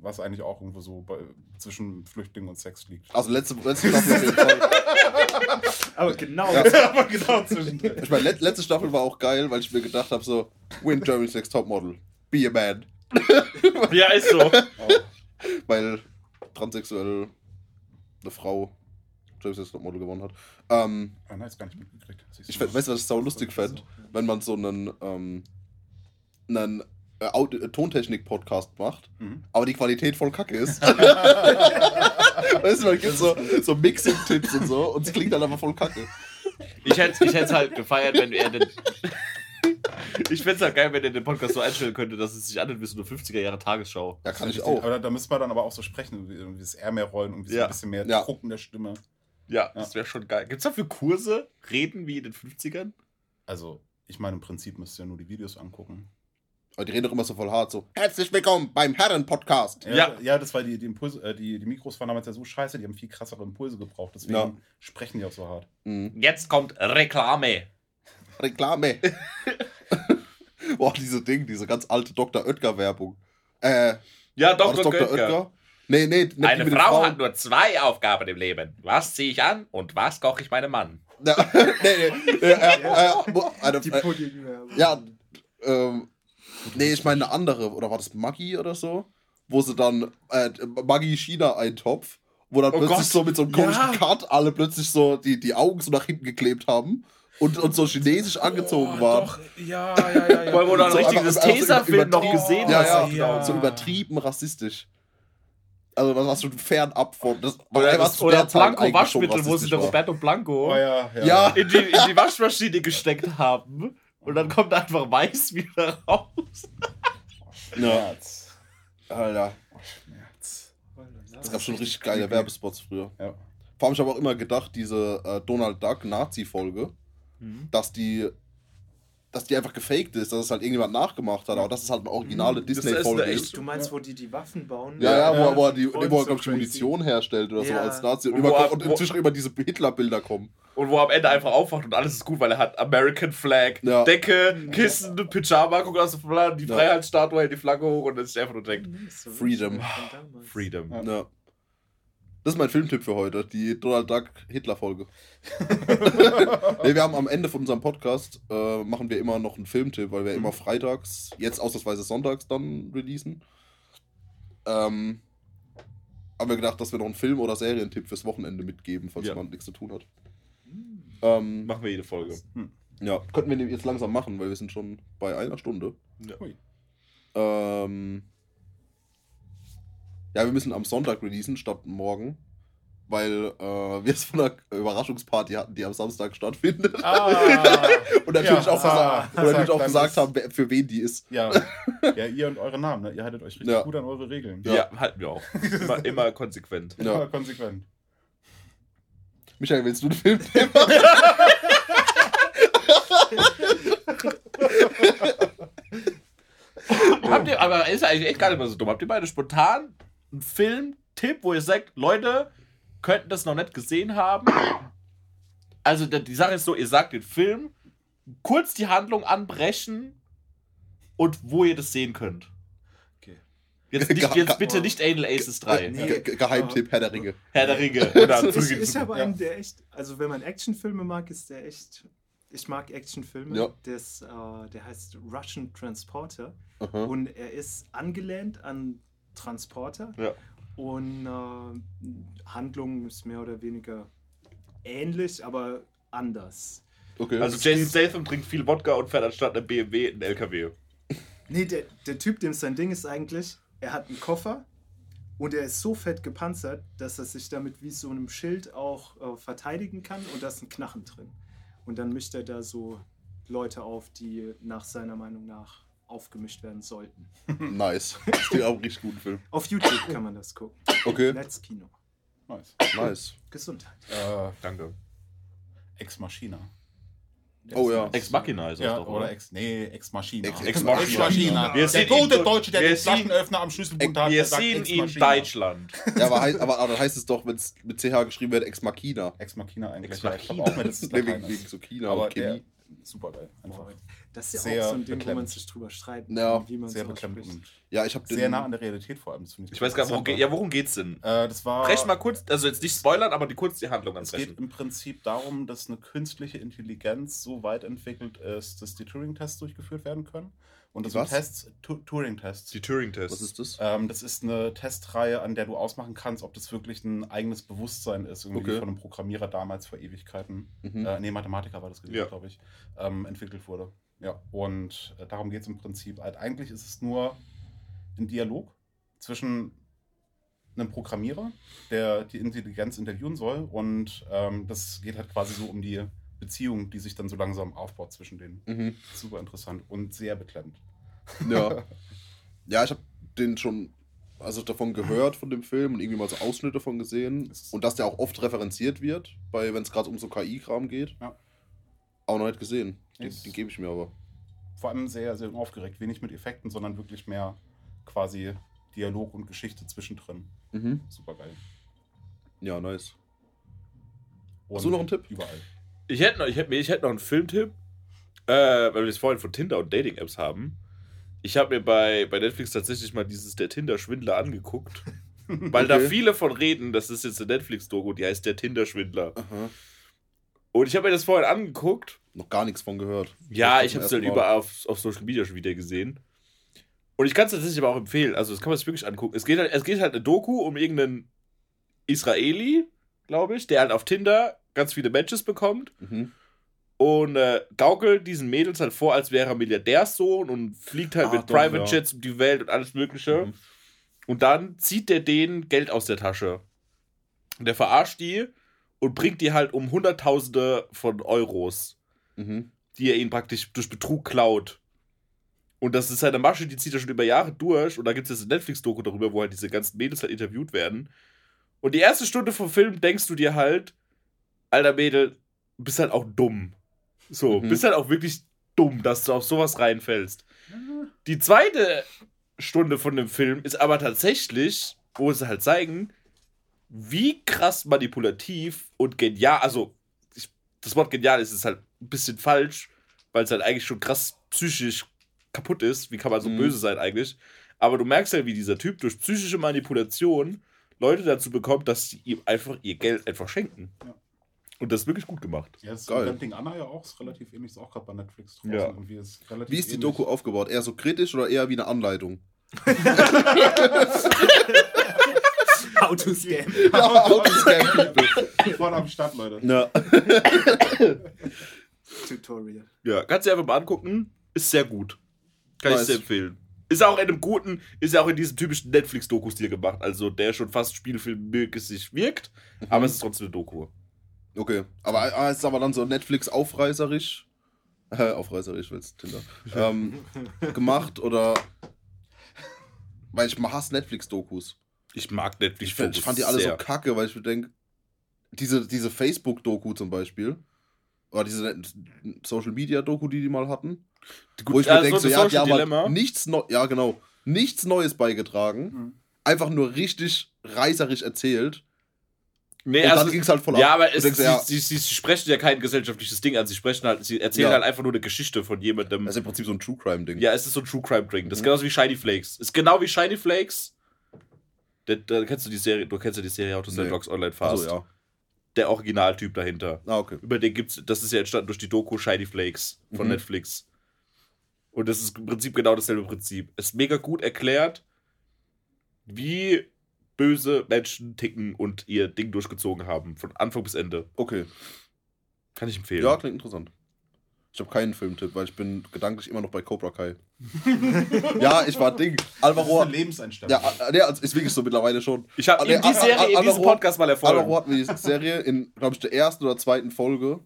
Was eigentlich auch irgendwo so bei, zwischen Flüchtling und Sex liegt. Also letzte, letzte Staffel auf jeden Fall. Aber genau, Aber genau zwischendrin. Ich meine, let, letzte Staffel war auch geil, weil ich mir gedacht habe, so, win Jeremy Sex Topmodel. Be a man. Ja, ist so. Oh. Weil transsexuell eine Frau Jeremy Sex Topmodel gewonnen hat. Ähm, Ah, nein, ist gar nicht mitgekriegt. Ich weißt du, was ich sau lustig fände? Wenn man so einen, ähm, einen äh, äh, Tontechnik-Podcast macht, Mhm. aber die Qualität voll kacke ist. weißt du, man gibt so, so Mixing-Tipps und so und es klingt dann aber voll kacke. Ich hätte ich es halt gefeiert, wenn er den. Ich fände es halt geil, wenn er den Podcast so einstellen könnte, dass es sich anhört wie so eine 50er-Jahre-Tagesschau. Ja, kann ich auch. Aber da, da müsste man dann aber auch so sprechen, wie, das R mehr rollen und wie so Ja. ein bisschen mehr Ja. Druck in der Stimme. Ja, das wäre schon geil. Gibt es dafür Kurse, Reden wie in den 50ern? Also, ich meine, im Prinzip müsst ihr nur die Videos angucken. Aber die reden doch immer so voll hart, so, herzlich willkommen beim Herren-Podcast. Ja, Ja. ja das war die, die, Impulse, äh, die, die Mikros waren damals ja so scheiße, die haben viel krassere Impulse gebraucht. Deswegen Ja. sprechen die auch so hart. Mhm. Jetzt kommt Reklame. Reklame. Boah, diese Ding, diese ganz alte Dr. Oetker-Werbung. Äh, Ja, war das Dr. Dr. Göttger. Oetker? Nee, nee, die Eine Frau Frauen. hat nur zwei Aufgaben im Leben. Was ziehe ich an und was koche ich meinem Mann? Ja, nee, nee, äh, äh, äh, eine, die äh, Pudding-Werbung. ja, ähm, nee, ich meine eine andere, oder war das Maggi oder so? Wo sie dann, äh, Maggi China-Eintopf, wo dann Oh plötzlich Gott, so mit so einem komischen ja. Cut alle plötzlich so die, die Augen so nach hinten geklebt haben und, und so chinesisch angezogen waren. ja, ja, ja. Allem, wo du dann So richtig einfach- das einfach so Tesafilm noch gesehen Ja, hast. ja, Augen. So übertrieben rassistisch. Also das war schon fernab von. Das war Oder, einfach das, oder Blanco Waschmittel, wo sie der. Roberto Blanco Oh, ja, ja. Ja. in, die, in die Waschmaschine gesteckt haben. Und dann kommt einfach weiß wieder raus. Schmerz. Alter. Schmerz. Es gab schon richtig geile Werbespots früher. Ja. Vor allem, ich habe auch immer gedacht, diese äh, Donald Duck Nazi-Folge, Mhm. dass die, dass die einfach gefaked ist, dass es halt irgendjemand nachgemacht hat, aber dass es halt eine originale Das ist Disney-Folge ist. echt- Du meinst, wo die die Waffen bauen? Ja, ja, Ja, wo, wo er, die, wo er so glaube ich. Munition herstellt oder so Ja. als Nazi. Und, Und immer, wo er- und wo- inzwischen immer diese Hitler-Bilder kommen. Und wo er am Ende einfach aufwacht und alles ist gut, weil er hat American Flag, Ja. Decke, Kissen, Pyjama, guckt aus Flamme, die Ja. Freiheitsstatue, hält die Flagge hoch und dann ist er einfach nur denkt, So Freedom. damals. Freedom. Ja. Das ist mein Filmtipp für heute, die Donald Duck Hitler-Folge. nee, wir haben am Ende von unserem Podcast, äh, machen wir immer noch einen Filmtipp, weil wir immer freitags, jetzt ausnahmsweise sonntags dann releasen. Ähm, haben wir gedacht, dass wir noch einen Film- oder Serientipp fürs Wochenende mitgeben, falls Ja. jemand nichts zu tun hat. Ähm, Machen wir jede Folge. ja, könnten wir jetzt langsam machen, weil wir sind schon bei einer Stunde. Ja. Ähm, ja, wir müssen am Sonntag releasen statt morgen, weil äh, wir es von einer Überraschungsparty hatten, die am Samstag stattfindet. Ah, Und natürlich Ja, auch, ah, gesagt, und natürlich auch gesagt haben, wer- für wen die ist. ja. ja, ihr und eure Namen, ne? ihr haltet euch richtig Ja. gut an eure Regeln. Ja, halten wir auch. Immer, immer konsequent. Ja. Ja. konsequent. Michael, willst du den Film nehmen? Habt ihr, aber ist ja eigentlich echt gar nicht mehr so dumm. Habt ihr beide spontan einen Film-Tipp, wo ihr sagt, Leute, könnten das noch nicht gesehen haben? Also, die Sache ist so, ihr sagt den Film, kurz die Handlung anbrechen und wo ihr das sehen könnt. Okay. Jetzt, nicht, jetzt bitte nicht Anal Aces 3. Nee. Ge Ge Geheimtipp, Herr der Ringe. Herr der Ringe. Oder Also ich, ich habe einen, der echt, also wenn man Actionfilme mag, ist der echt. Ich mag Actionfilme. Ja. Das, äh, der heißt Russian Transporter Aha. und er ist angelehnt an Transporter Ja. und äh, Handlung ist mehr oder weniger ähnlich, aber anders. Okay. Also Jason Statham trinkt viel Wodka und fährt anstatt einem BMW einen LKW. Nee, der, der Typ, dem sein Ding ist eigentlich, er hat einen Koffer und er ist so fett gepanzert, dass er sich damit wie so einem Schild auch äh, verteidigen kann und da ist ein Knarren drin. Und dann mischt er da so Leute auf, die nach seiner Meinung nach aufgemischt werden sollten. nice. Das ist auch ein richtig guten Film. Auf YouTube kann man das gucken. Okay, Netzkino. Nice. nice. Gesundheit. Äh, Danke. Ex Machina. Oh ja. Ex Machina ist das Ja, doch, oder oder? Ex, nee, Ex Machina. Ex- Ex Machina. Wir Der sehen gute Deutsche, der den Flaschenöffner am Schlüsselbund hat, Wir der sehen Ex ihn Machina. Deutschland. Ja, aber, heißt, aber, aber dann heißt es doch, wenn es mit CH geschrieben wird, Ex Machina. Ex Machina eigentlich. Ex Ja, ich glaube Machina. auch, wenn das wegen, wegen so China Aber und der, Chemie. Super geil. Einfach Das ist ja Sehr auch so ein Ding, wo beklemmend. man sich drüber streiten Ja, kann, wie man sehr und Ja, ich habe sehr nah an der Realität vor allem. Das finde Ich weiß gar nicht, worum, geht- ja, worum geht's denn? Äh, das war. Brech mal kurz, also jetzt nicht spoilern, aber die kurz die Handlung Es geht ansprechen. im Prinzip darum, dass eine künstliche Intelligenz so weit entwickelt ist, dass die Turing-Tests durchgeführt werden können. Und das Die sind was? Tests, Tu- Turing-Tests. Die Turing-Tests. Was ist das? Ähm, das ist eine Testreihe, an der du ausmachen kannst, ob das wirklich ein eigenes Bewusstsein ist, irgendwie Okay. von einem Programmierer damals vor Ewigkeiten. Mhm. Äh, nee, Mathematiker war das gewesen, Ja. glaube ich, ähm, entwickelt wurde. Ja, und äh, darum geht es im Prinzip. Halt, eigentlich ist es nur ein Dialog zwischen einem Programmierer, der die Intelligenz interviewen soll, und ähm, das geht halt quasi so um die Beziehung, die sich dann so langsam aufbaut zwischen denen. Mhm. Super interessant und sehr beklemmend. Ja. ja, ich habe den schon also davon gehört von dem Film und irgendwie mal so Ausschnitte davon gesehen und dass der auch oft referenziert wird, bei wenn es gerade um so KI-Kram geht. Ja. Auch noch nicht gesehen. Den, den gebe ich mir aber. Vor allem sehr, sehr aufgeregt. Wenig mit Effekten, sondern wirklich mehr quasi Dialog und Geschichte zwischendrin. Mhm. Super geil. Ja, nice. Und Hast du noch einen Tipp? Überall. Ich hätte noch, ich hätte, ich hätte noch einen Filmtipp, äh, weil wir es vorhin von Tinder und Dating-Apps haben. Ich habe mir bei, bei Netflix tatsächlich mal dieses Der Tinder-Schwindler angeguckt. Weil da Okay. viele von reden, das ist jetzt eine Netflix-Doku, die heißt Der Tinder-Schwindler. Und ich habe mir das vorhin angeguckt. Noch gar nichts von gehört. Ja, ich habe es halt Mal. überall auf, auf Social Media schon wieder gesehen. Und ich kann es tatsächlich aber auch empfehlen. Also, das kann man sich wirklich angucken. Es geht halt, es geht halt eine Doku um irgendeinen Israeli, glaube ich, der halt auf Tinder ganz viele Matches bekommt Mhm. und äh, gaukelt diesen Mädels halt vor, als wäre er Milliardärssohn und fliegt halt Ah, mit doch, Private ja. Jets um die Welt und alles Mögliche. Mhm. Und dann zieht der denen Geld aus der Tasche. Und der verarscht die und bringt die halt um Hunderttausende von Euros, Mhm. die er ihnen praktisch durch Betrug klaut. Und das ist halt eine Masche, die zieht er schon über Jahre durch. Und da gibt es jetzt eine Netflix-Doku darüber, wo halt diese ganzen Mädels halt interviewt werden. Und die erste Stunde vom Film denkst du dir halt, alter Mädel, du bist halt auch dumm. So, Mhm. bist halt auch wirklich dumm, dass du auf sowas reinfällst. Die zweite Stunde von dem Film ist aber tatsächlich, wo sie halt zeigen, wie krass manipulativ und genial, also ich, das Wort genial ist, ist halt ein bisschen falsch, weil es halt eigentlich schon krass psychisch kaputt ist. Wie kann man so Mhm. böse sein eigentlich? Aber du merkst ja, wie dieser Typ durch psychische Manipulation Leute dazu bekommt, dass sie ihm einfach ihr Geld einfach schenken. Ja. Und das ist wirklich gut gemacht. Ja, das ist Geil. Camping Anna ja auch ist relativ ähnlich, ist auch gerade bei Netflix draußen. Ja. Irgendwie ist relativ Wie ist die ähnlich. Doku aufgebaut? Eher so kritisch oder eher wie eine Anleitung? How to scam. Ja, how to scam people. Voll am Start, Leute. Ja. Tutorial. Ja, kannst du dir einfach mal angucken. Ist sehr gut. Kann ich Nice. dir empfehlen. Ist auch in einem guten, ist ja auch in diesem typischen Netflix-Doku-Stil gemacht. Also der schon fast spielfilmmäßig wirkt, aber es ist trotzdem eine Doku. Okay. Aber ah, es ist aber dann so Netflix aufreißerisch. Äh, aufreißerisch, willst Tinder. Ähm, gemacht oder. Weil ich hasse Netflix-Dokus. Ich mag Netflix. Ich, fand- ich fand die alle so kacke, weil ich mir denke, diese, diese Facebook-Doku zum Beispiel, oder diese Social-Media-Doku, die die mal hatten, wo ich mir denke, so, ja, die haben halt nichts, Neu ja, genau, nichts Neues beigetragen, Mhm. einfach nur richtig reißerisch erzählt. Nee, und also, dann ging es halt voll ja, ab. aber Du es, denkst, sie, ja, sie, sie, sie sprechen ja kein gesellschaftliches Ding an. Sie sprechen halt, sie erzählen Ja. halt einfach nur eine Geschichte von jemandem. das ist im Prinzip so ein True-Crime-Ding. ja, es ist so ein True Crime Ding. Das ist Mhm. genauso wie Shiny Flakes. Ist genau wie Shiny Flakes. Da, da kennst du die Serie, du kennst ja die Serie Autos Nee. Dogs Online Fast. Achso, ja. Der Originaltyp dahinter. Ah, okay. Über den gibt's, das ist ja entstanden durch die Doku Shiny Flakes von Mhm. Netflix. Und das ist im Prinzip genau dasselbe Prinzip. Es ist mega gut erklärt, wie böse Menschen ticken und ihr Ding durchgezogen haben. Von Anfang bis Ende. Okay. Kann ich empfehlen. Ja, klingt interessant. Ich habe keinen Filmtipp, weil ich bin gedanklich immer noch bei Cobra Kai. ja, ich war Ding. Das ist Alvaro eine hat, Lebenseinstellung. ja, äh, nee, also ist wirklich so mittlerweile schon. Ich habe Ah, nee, die Serie Al- in diesem Podcast mal erfolgt. Alvaro hat mir die Serie in, glaube ich, der ersten oder zweiten Folge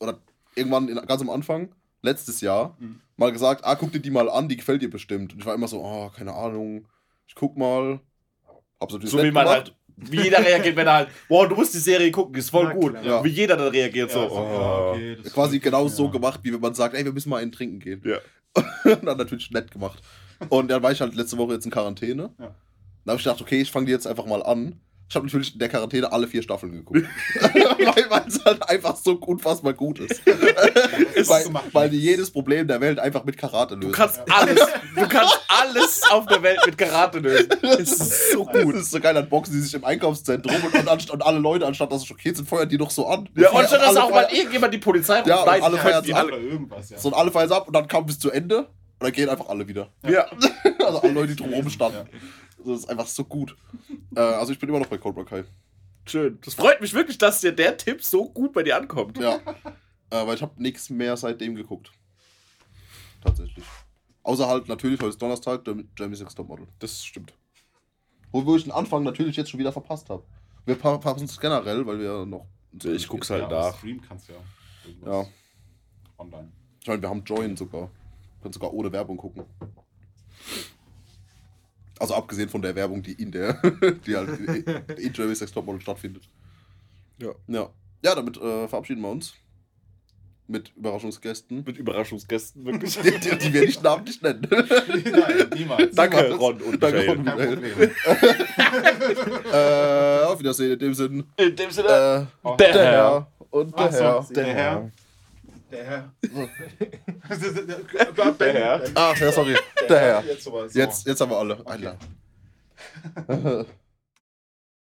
oder irgendwann in, ganz am Anfang, letztes Jahr, Mhm. mal gesagt, ah, guck dir die mal an, die gefällt dir bestimmt. Und ich war immer so, oh, keine Ahnung, ich guck mal. Hab's natürlich So wie man gemacht. halt, wie jeder reagiert, wenn er halt, wow, du musst die Serie gucken, ist voll Na gut. Ja. Wie jeder dann reagiert, so, Ja, so, oh. okay, das Quasi genau Ja. so gemacht, wie wenn man sagt, ey, wir müssen mal einen trinken gehen. Ja. Und dann natürlich nett gemacht. Und dann war ich halt letzte Woche jetzt in Quarantäne. Ja. Dann habe ich gedacht, okay, ich fange die jetzt einfach mal an. Ich habe natürlich in der Quarantäne alle vier Staffeln geguckt. weil weil es halt einfach so unfassbar gut ist. weil, gemacht. weil die jedes Problem der Welt einfach mit Karate lösen. Du kannst alles, du kannst alles auf der Welt mit Karate lösen. Es ist so gut. Das ist so geil, dann boxen die sich im Einkaufszentrum und, und, anst- und alle Leute, anstatt dass sie schockiert sind, feuern die doch so an. Ja, und statt dass auch mal irgendjemand die Polizei ruft, Ja, alle feiern es irgendwas, ja. So, und alle feiern es ab und dann kam bis zu Ende und dann gehen einfach alle wieder. Ja. Also alle Leute, die drumherum standen. Ja. Das ist einfach so gut. Äh, also ich bin immer noch bei Cobra Kai. Schön. Das freut mich wirklich, dass dir der Tipp so gut bei dir ankommt. Ja. äh, weil ich habe nichts mehr seitdem geguckt. Tatsächlich. Außer halt natürlich, heute ist Donnerstag, Jam- Jamie Six Topmodel. Das stimmt. Wo, ich den Anfang natürlich jetzt schon wieder verpasst habe. Wir verpassen es generell, weil wir noch. Ich guck's halt ja, nach. Stream kannst ja. Ja. Online. Ich meine, wir haben Join sogar. Können sogar ohne Werbung gucken. Also abgesehen von der Werbung, die in der, die halt in Jamie Six Topmodel stattfindet. Ja. Ja. Ja, damit äh, verabschieden wir uns. Mit Überraschungsgästen. Mit Überraschungsgästen, wirklich. Die, die, die wir nicht namentlich nennen. Nein, niemals. Danke, Niemals. Ron und Danke. Ron. Kein Problem. äh, auf Wiedersehen in dem Sinn. In dem Sinne, Äh, der Der Herr und der Ach so, Herr. der Herr. Der Herr. Der Herr. Ach, ja, sorry. Der Herr. Jetzt. Jetzt, jetzt haben wir alle. Alter.